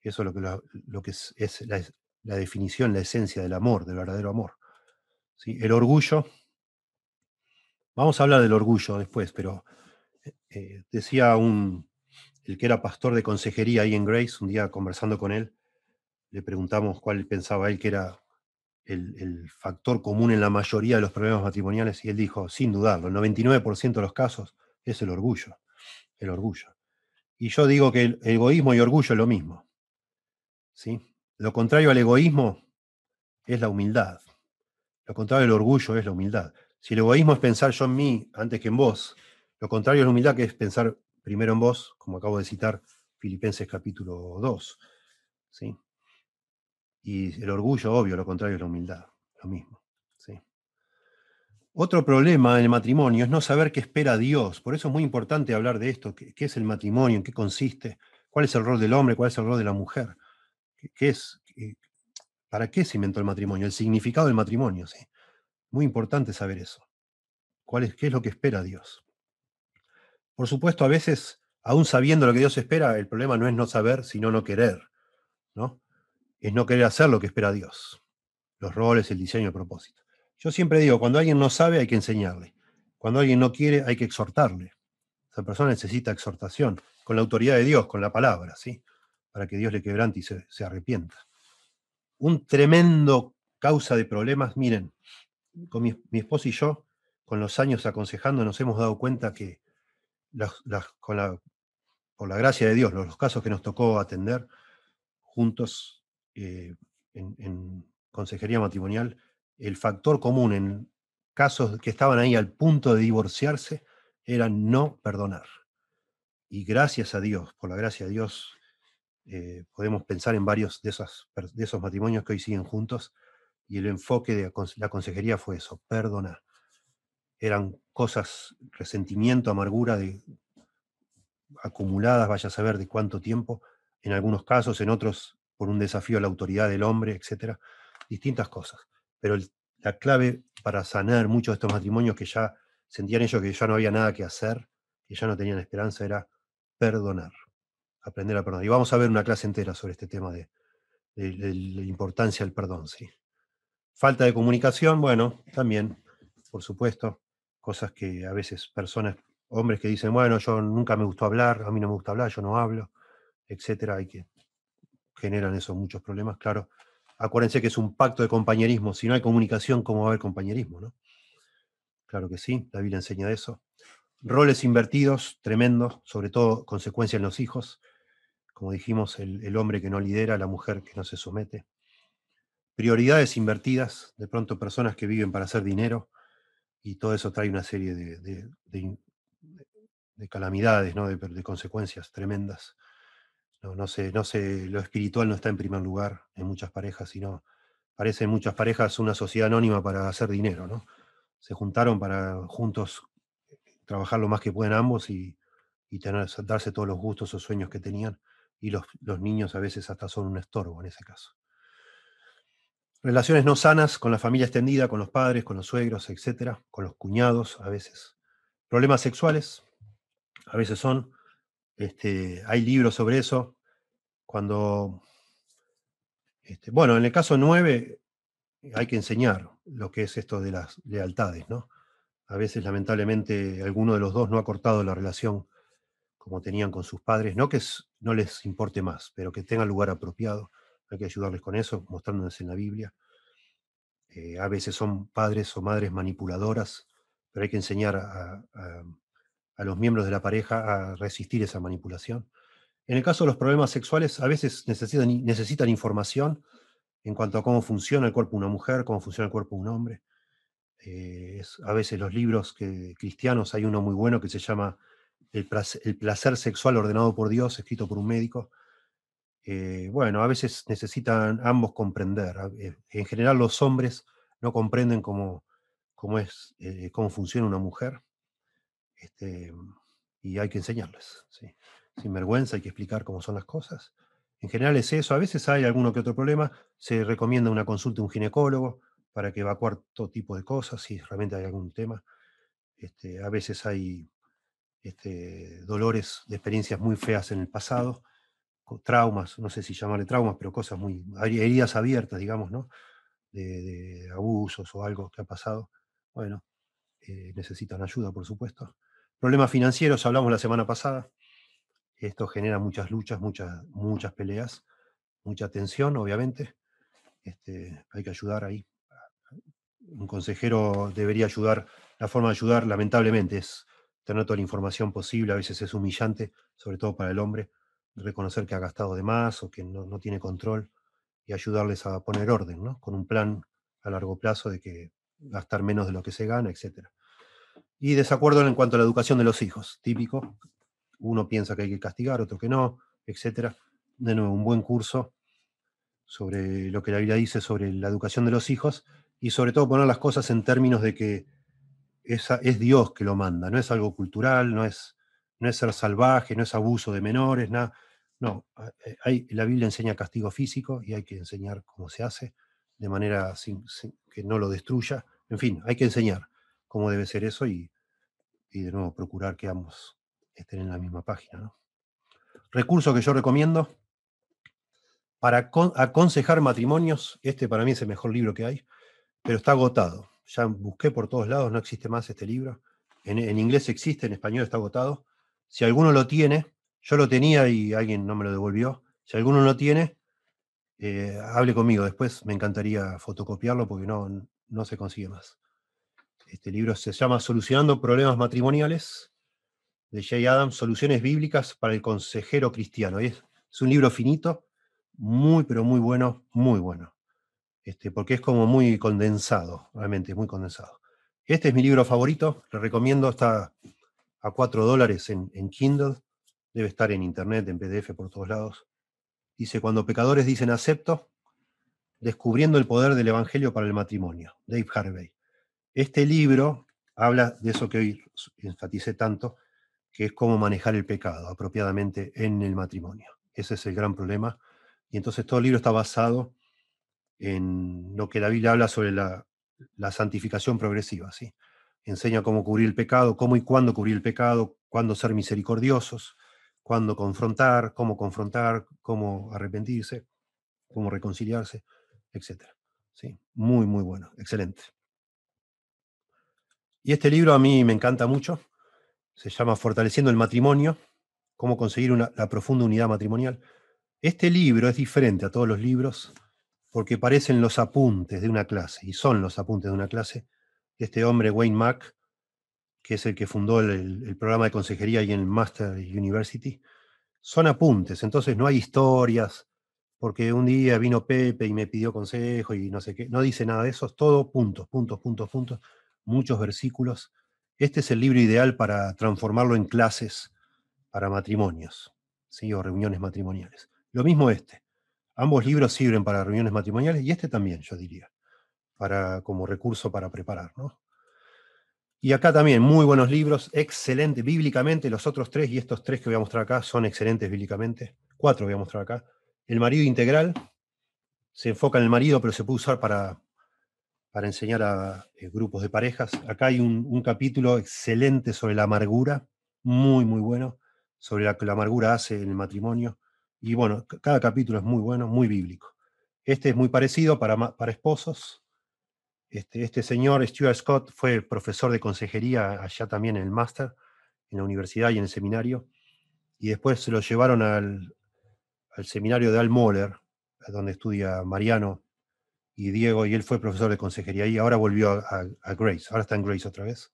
Eso es lo que, lo, que es, la, definición, la esencia del amor, del verdadero amor. El orgullo, vamos a hablar del orgullo después, pero eh, decía un, el que era pastor de consejería ahí en Grace, un día conversando con él, le preguntamos cuál pensaba él que era el, factor común en la mayoría de los problemas matrimoniales y él dijo, sin dudarlo, el 99% de los casos es el orgullo, el orgullo. Y yo digo que el egoísmo y orgullo es lo mismo. ¿sí? Lo contrario al egoísmo es la humildad. Lo contrario del orgullo es la humildad. Si el egoísmo es pensar yo en mí antes que en vos, lo contrario es la humildad que es pensar primero en vos, como acabo de citar Filipenses capítulo 2. ¿sí? Y el orgullo, obvio, lo contrario es la humildad, lo mismo. ¿sí? Otro problema en el matrimonio es no saber qué espera Dios. Por eso es muy importante hablar de esto, qué, es el matrimonio, en qué consiste, cuál es el rol del hombre, cuál es el rol de la mujer, qué, es, ¿Para qué se inventó el matrimonio? El significado del matrimonio, sí. Muy importante saber eso. ¿Cuál es, ¿Qué es lo que espera Dios? Por supuesto, a veces, aún sabiendo lo que Dios espera, el problema no es no saber, sino no querer, ¿no? Es no querer hacer lo que espera Dios. Los roles, el diseño, el propósito. Yo siempre digo, cuando alguien no sabe, hay que enseñarle. Cuando alguien no quiere, hay que exhortarle. Esa persona necesita exhortación, con la autoridad de Dios, con la palabra, ¿sí? Para que Dios le quebrante y se arrepienta un tremendo causa de problemas. Miren, con mi, esposa y yo, con los años aconsejando, nos hemos dado cuenta que con la, por la gracia de Dios, los, casos que nos tocó atender juntos eh, en, consejería matrimonial, el factor común en casos que estaban ahí al punto de divorciarse era no perdonar. Y gracias a Dios, por la gracia de Dios, eh, podemos pensar en varios de esos, de esos matrimonios que hoy siguen juntos y el enfoque de la consejería fue eso, perdonar. Eran cosas, resentimiento, amargura de, acumuladas, vaya a saber de cuánto tiempo, en algunos casos, en otros por un desafío a la autoridad del hombre, etcétera, distintas cosas. Pero la clave para sanar muchos de estos matrimonios que ya sentían ellos que ya no había nada que hacer, que ya no tenían esperanza, era perdonar aprender a perdonar. Y vamos a ver una clase entera sobre este tema de, la importancia del perdón, sí. Falta de comunicación, bueno, también, por supuesto, cosas que a veces personas, hombres que dicen, bueno, yo nunca me gustó hablar, a mí no me gusta hablar, yo no hablo, etcétera, hay que generan eso muchos problemas, claro. Acuérdense que es un pacto de compañerismo, si no hay comunicación, ¿cómo va a haber compañerismo, no? claro que sí, la Biblia enseña eso. Roles invertidos, tremendos, sobre todo consecuencias en los hijos. Como dijimos, el, hombre que no lidera, la mujer que no se somete. Prioridades invertidas, de pronto personas que viven para hacer dinero, y todo eso trae una serie de, calamidades, ¿no? de, consecuencias tremendas. No, no, sé, no sé, lo espiritual no está en primer lugar en muchas parejas, sino parece en muchas parejas una sociedad anónima para hacer dinero, ¿no? Se juntaron para juntos trabajar lo más que pueden ambos y, tener, darse todos los gustos o sueños que tenían. Y los, los niños a veces hasta son un estorbo en ese caso. Relaciones no sanas con la familia extendida, con los padres, con los suegros, etcétera, con los cuñados a veces. Problemas sexuales, a veces son. Este, hay libros sobre eso. Cuando este, bueno, en el caso 9 hay que enseñar lo que es esto de las lealtades, ¿no? A veces, lamentablemente, alguno de los dos no ha cortado la relación como tenían con sus padres. No que no les importe más, pero que tenga lugar apropiado. Hay que ayudarles con eso, mostrándoles en la Biblia. Eh, a veces son padres o madres manipuladoras, pero hay que enseñar a, los miembros de la pareja a resistir esa manipulación. En el caso de los problemas sexuales, a veces necesitan, información en cuanto a cómo funciona el cuerpo de una mujer, cómo funciona el cuerpo de un hombre. Eh, a veces los libros que, cristianos, hay uno muy bueno que se llama El placer, sexual ordenado por Dios, escrito por un médico. Eh, bueno, a veces necesitan ambos comprender. Eh, en general los hombres no comprenden cómo, cómo es, cómo funciona una mujer. Este, y hay que enseñarles. ¿sí? sin vergüenza, hay que explicar cómo son las cosas. En general es eso, a veces hay alguno que otro problema, se recomienda una consulta de un ginecólogo para que evacuar todo tipo de cosas, si realmente hay algún tema. Este, a veces hay este, dolores de experiencias muy feas en el pasado, traumas, no sé si llamarle traumas, pero cosas muy, heridas abiertas, digamos, ¿no? De, abusos o algo que ha pasado. Bueno, eh, necesitan ayuda, por supuesto. Problemas financieros, hablamos la semana pasada. Esto genera muchas luchas, muchas, muchas peleas, mucha tensión, obviamente. Este, hay que ayudar ahí. Un consejero debería ayudar. La forma de ayudar, lamentablemente, es tener toda la información posible. A veces es humillante, sobre todo para el hombre, reconocer que ha gastado de más o que no, tiene control y ayudarles a poner orden, ¿no? Con un plan a largo plazo de que gastar menos de lo que se gana, etc. Y desacuerdo en cuanto a la educación de los hijos, típico, uno piensa que hay que castigar, otro que no, etc. De nuevo, un buen curso sobre lo que la Biblia dice sobre la educación de los hijos y sobre todo poner las cosas en términos de que es, es Dios que lo manda, no es algo cultural, no es, no es ser salvaje, no es abuso de menores, nada. No, eh, hay, la Biblia enseña castigo físico y hay que enseñar cómo se hace de manera que no lo destruya. En fin, hay que enseñar cómo debe ser eso y, y de nuevo procurar que ambos estén en la misma página. Recurso que yo recomiendo para aconsejar matrimonios. Este para mí es el mejor libro que hay, pero está agotado. Ya busqué por todos lados, no existe más este libro. En, inglés existe, en español está agotado. Si alguno lo tiene, yo lo tenía y alguien no me lo devolvió. Si alguno lo tiene, eh, hable conmigo. Después me encantaría fotocopiarlo porque no, no se consigue más. Este libro se llama Solucionando Problemas Matrimoniales de Jay Adams, Soluciones Bíblicas para el Consejero Cristiano. Es, un libro finito, muy, pero muy bueno, muy bueno. Este, porque es como muy condensado, realmente, muy condensado. Este es mi libro favorito, le recomiendo, está a 4 dólares en Kindle, debe estar en internet, en PDF, por todos lados. Dice, cuando pecadores dicen acepto, descubriendo el poder del Evangelio para el matrimonio, Dave Harvey. Este libro habla de eso que hoy enfaticé tanto, que es cómo manejar el pecado apropiadamente en el matrimonio. Ese es el gran problema. Y entonces todo el libro está basado en lo que la Biblia habla sobre la, santificación progresiva. ¿sí? Enseña cómo cubrir el pecado, cómo y cuándo cubrir el pecado, cuándo ser misericordiosos, cuándo confrontar, cómo confrontar, cómo arrepentirse, cómo reconciliarse, etc. ¿sí? Muy, muy bueno, excelente. Y este libro a mí me encanta mucho se llama Fortaleciendo el matrimonio, cómo conseguir la profunda unidad matrimonial. Este libro es diferente a todos los libros porque parecen los apuntes de una clase, y son los apuntes de una clase. Este hombre, Wayne Mack, que es el que fundó el, programa de consejería y en el Master University, son apuntes, entonces no hay historias, porque un día vino Pepe y me pidió consejo y no sé qué, no dice nada de eso, es todo puntos, puntos, puntos, puntos, muchos versículos. Este es el libro ideal para transformarlo en clases para matrimonios, ¿sí? o reuniones matrimoniales. Lo mismo este. Ambos libros sirven para reuniones matrimoniales y este también, yo diría, para, como recurso para preparar. ¿no? Y acá también, muy buenos libros, excelente bíblicamente. Los otros tres y estos tres que voy a mostrar acá son excelentes bíblicamente. Cuatro voy a mostrar acá. El marido integral se enfoca en el marido, pero se puede usar para, para enseñar a eh, grupos de parejas. Acá hay un, capítulo excelente sobre la amargura, muy, muy bueno, sobre lo que la amargura hace en el matrimonio. Y bueno, cada capítulo es muy bueno, muy bíblico. Este es muy parecido para, para esposos, este, este, señor, Stuart Scott, fue profesor de consejería allá también en el máster, en la universidad y en el seminario, y después se lo llevaron al, seminario de Al Moller, donde estudia Mariano y Diego, y él fue profesor de consejería y ahora volvió a, a, Grace, ahora está en Grace otra vez.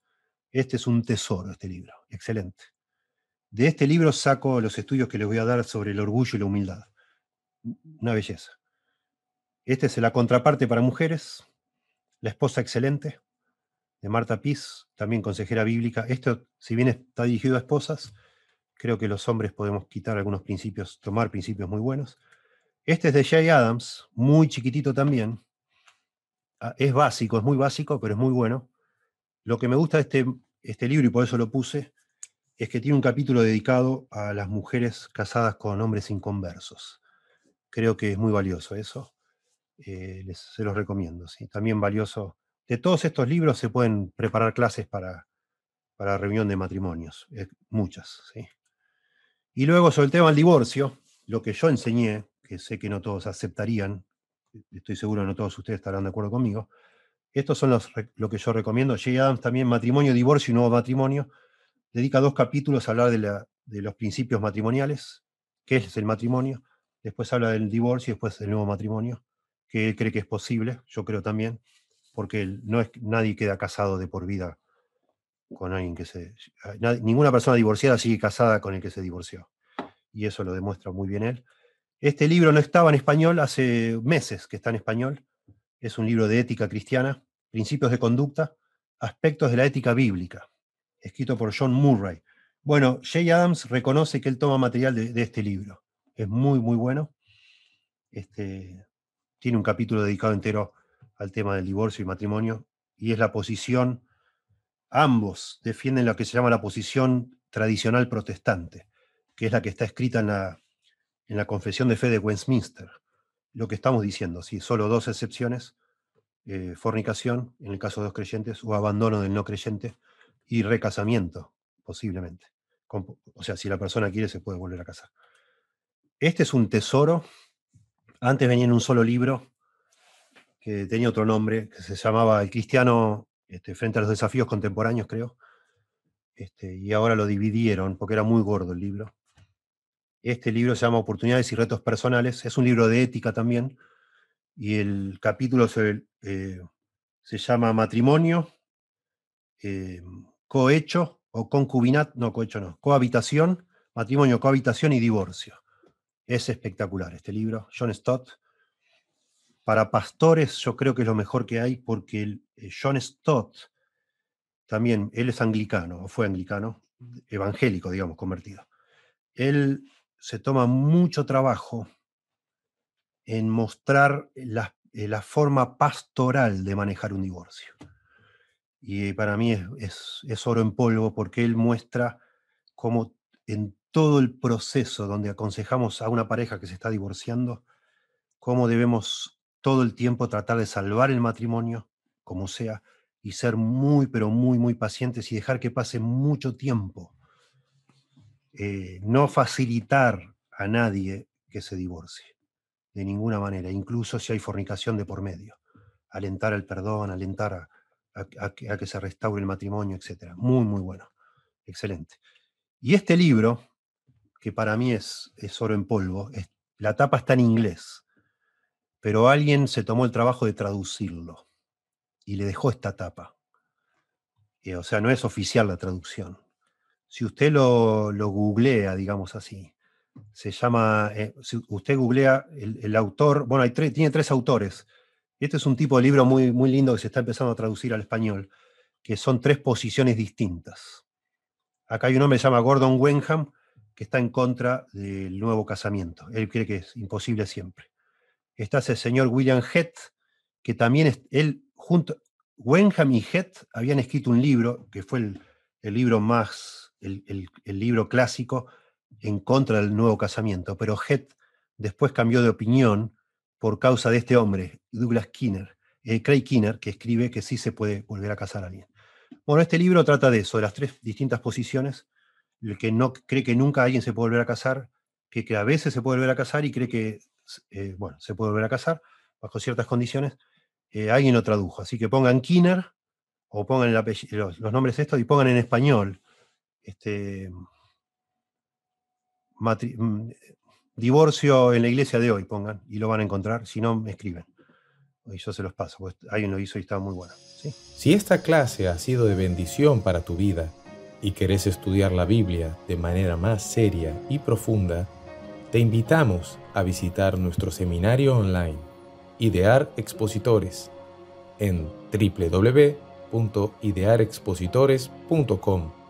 Este es un tesoro, este libro, excelente. De este libro saco los estudios que les voy a dar sobre el orgullo y la humildad. Una belleza. Este es la contraparte para mujeres, la esposa excelente, de Marta Piz, también consejera bíblica. Esto, si bien está dirigido a esposas, creo que los hombres podemos quitar algunos principios, tomar principios muy buenos. Este es de Jay Adams, muy chiquitito también. Ah, es básico, es muy básico, pero es muy bueno. Lo que me gusta de este, este libro, y por eso lo puse, es que tiene un capítulo dedicado a las mujeres casadas con hombres inconversos. Creo que es muy valioso eso. Eh, les, se los recomiendo. ¿sí? También valioso. De todos estos libros se pueden preparar clases para, para reunión de matrimonios, eh, muchas. ¿sí? Y luego sobre el tema del divorcio, lo que yo enseñé, que sé que no todos aceptarían, estoy seguro que no todos ustedes estarán de acuerdo conmigo, estos son los, lo que yo recomiendo. J. Adams también, Matrimonio, Divorcio y Nuevo Matrimonio, dedica dos capítulos a hablar de, la, de los principios matrimoniales, qué es el matrimonio, después habla del divorcio y después del nuevo matrimonio que él cree que es posible, yo creo también, porque no es, nadie queda casado de por vida con alguien que se... ninguna persona divorciada sigue casada con el que se divorció. Y eso lo demuestra muy bien él. Este libro no estaba en español, hace meses que está en español. Es un libro de ética cristiana, principios de conducta, aspectos de la ética bíblica, escrito por John Murray. Bueno, Jay Adams reconoce que él toma material de, de este libro. Es muy, muy bueno. Este, tiene un capítulo dedicado entero al tema del divorcio y matrimonio, y es la posición, ambos defienden lo que se llama la posición tradicional protestante, que es la que está escrita en la, en la Confesión de Fe de Westminster. Lo que estamos diciendo, sí, solo dos excepciones, eh, fornicación, en el caso de dos creyentes, o abandono del no creyente, y recasamiento, posiblemente. o sea, si la persona quiere, se puede volver a casar. Este es un tesoro antes venía en un solo libro que tenía otro nombre, que se llamaba El cristiano este, frente a los desafíos contemporáneos, creo. Este, y ahora lo dividieron porque era muy gordo el libro. Este libro se llama Oportunidades y Retos Personales. Es un libro de ética también. Y el capítulo se, eh, se llama Matrimonio, eh, cohecho o concubinato, no, cohecho no, cohabitación, matrimonio, cohabitación y divorcio. Es espectacular este libro, John Stott. Para pastores yo creo que es lo mejor que hay porque eh, John Stott también, él es anglicano, o fue anglicano, evangélico, digamos, convertido. Él se toma mucho trabajo en mostrar la, eh, la forma pastoral de manejar un divorcio. Y para mí es, es oro en polvo porque él muestra cómo en todo el proceso donde aconsejamos a una pareja que se está divorciando, cómo debemos todo el tiempo tratar de salvar el matrimonio, como sea, y ser muy, pero muy, muy pacientes y dejar que pase mucho tiempo. Eh, no facilitar a nadie que se divorcie, de ninguna manera, incluso si hay fornicación de por medio. Alentar el perdón, alentar a, a que se restaure el matrimonio, etc. Muy, muy bueno. Excelente. Y este libro, que para mí es, es oro en polvo. la tapa está en inglés, pero alguien se tomó el trabajo de traducirlo y le dejó esta tapa. o sea, no es oficial la traducción. Si usted lo, lo googlea, digamos así, se llama, si usted googlea el, autor, bueno, hay tiene tres autores. Este es un tipo de libro muy, muy lindo que se está empezando a traducir al español, que son tres posiciones distintas. Acá hay un hombre que se llama Gordon Wenham, que está en contra del nuevo casamiento. Él cree que es imposible siempre. Está ese señor William Hett, que también es, él, junto, Wenham y Hett habían escrito un libro, que fue el, libro más, el, libro clásico en contra del nuevo casamiento, pero Hett después cambió de opinión por causa de este hombre, Douglas Kinner, eh, Craig Kinner, que escribe que sí se puede volver a casar a alguien. Bueno, este libro trata de eso, de las tres distintas posiciones el que no cree que nunca alguien se puede volver a casar, que, a veces se puede volver a casar y cree que, eh, bueno, se puede volver a casar bajo ciertas condiciones, eh, alguien lo tradujo. Así que pongan Kinner o pongan los, los, nombres estos y pongan en español este, mm, divorcio en la iglesia de hoy, pongan, y lo van a encontrar. Si no, me escriben. Y yo se los paso, pues alguien lo hizo y estaba muy bueno. Si esta clase ha sido de bendición para tu vida, y querés estudiar la Biblia de manera más seria y profunda, te invitamos a visitar nuestro seminario online, Idear Expositores, en www.idearexpositores.com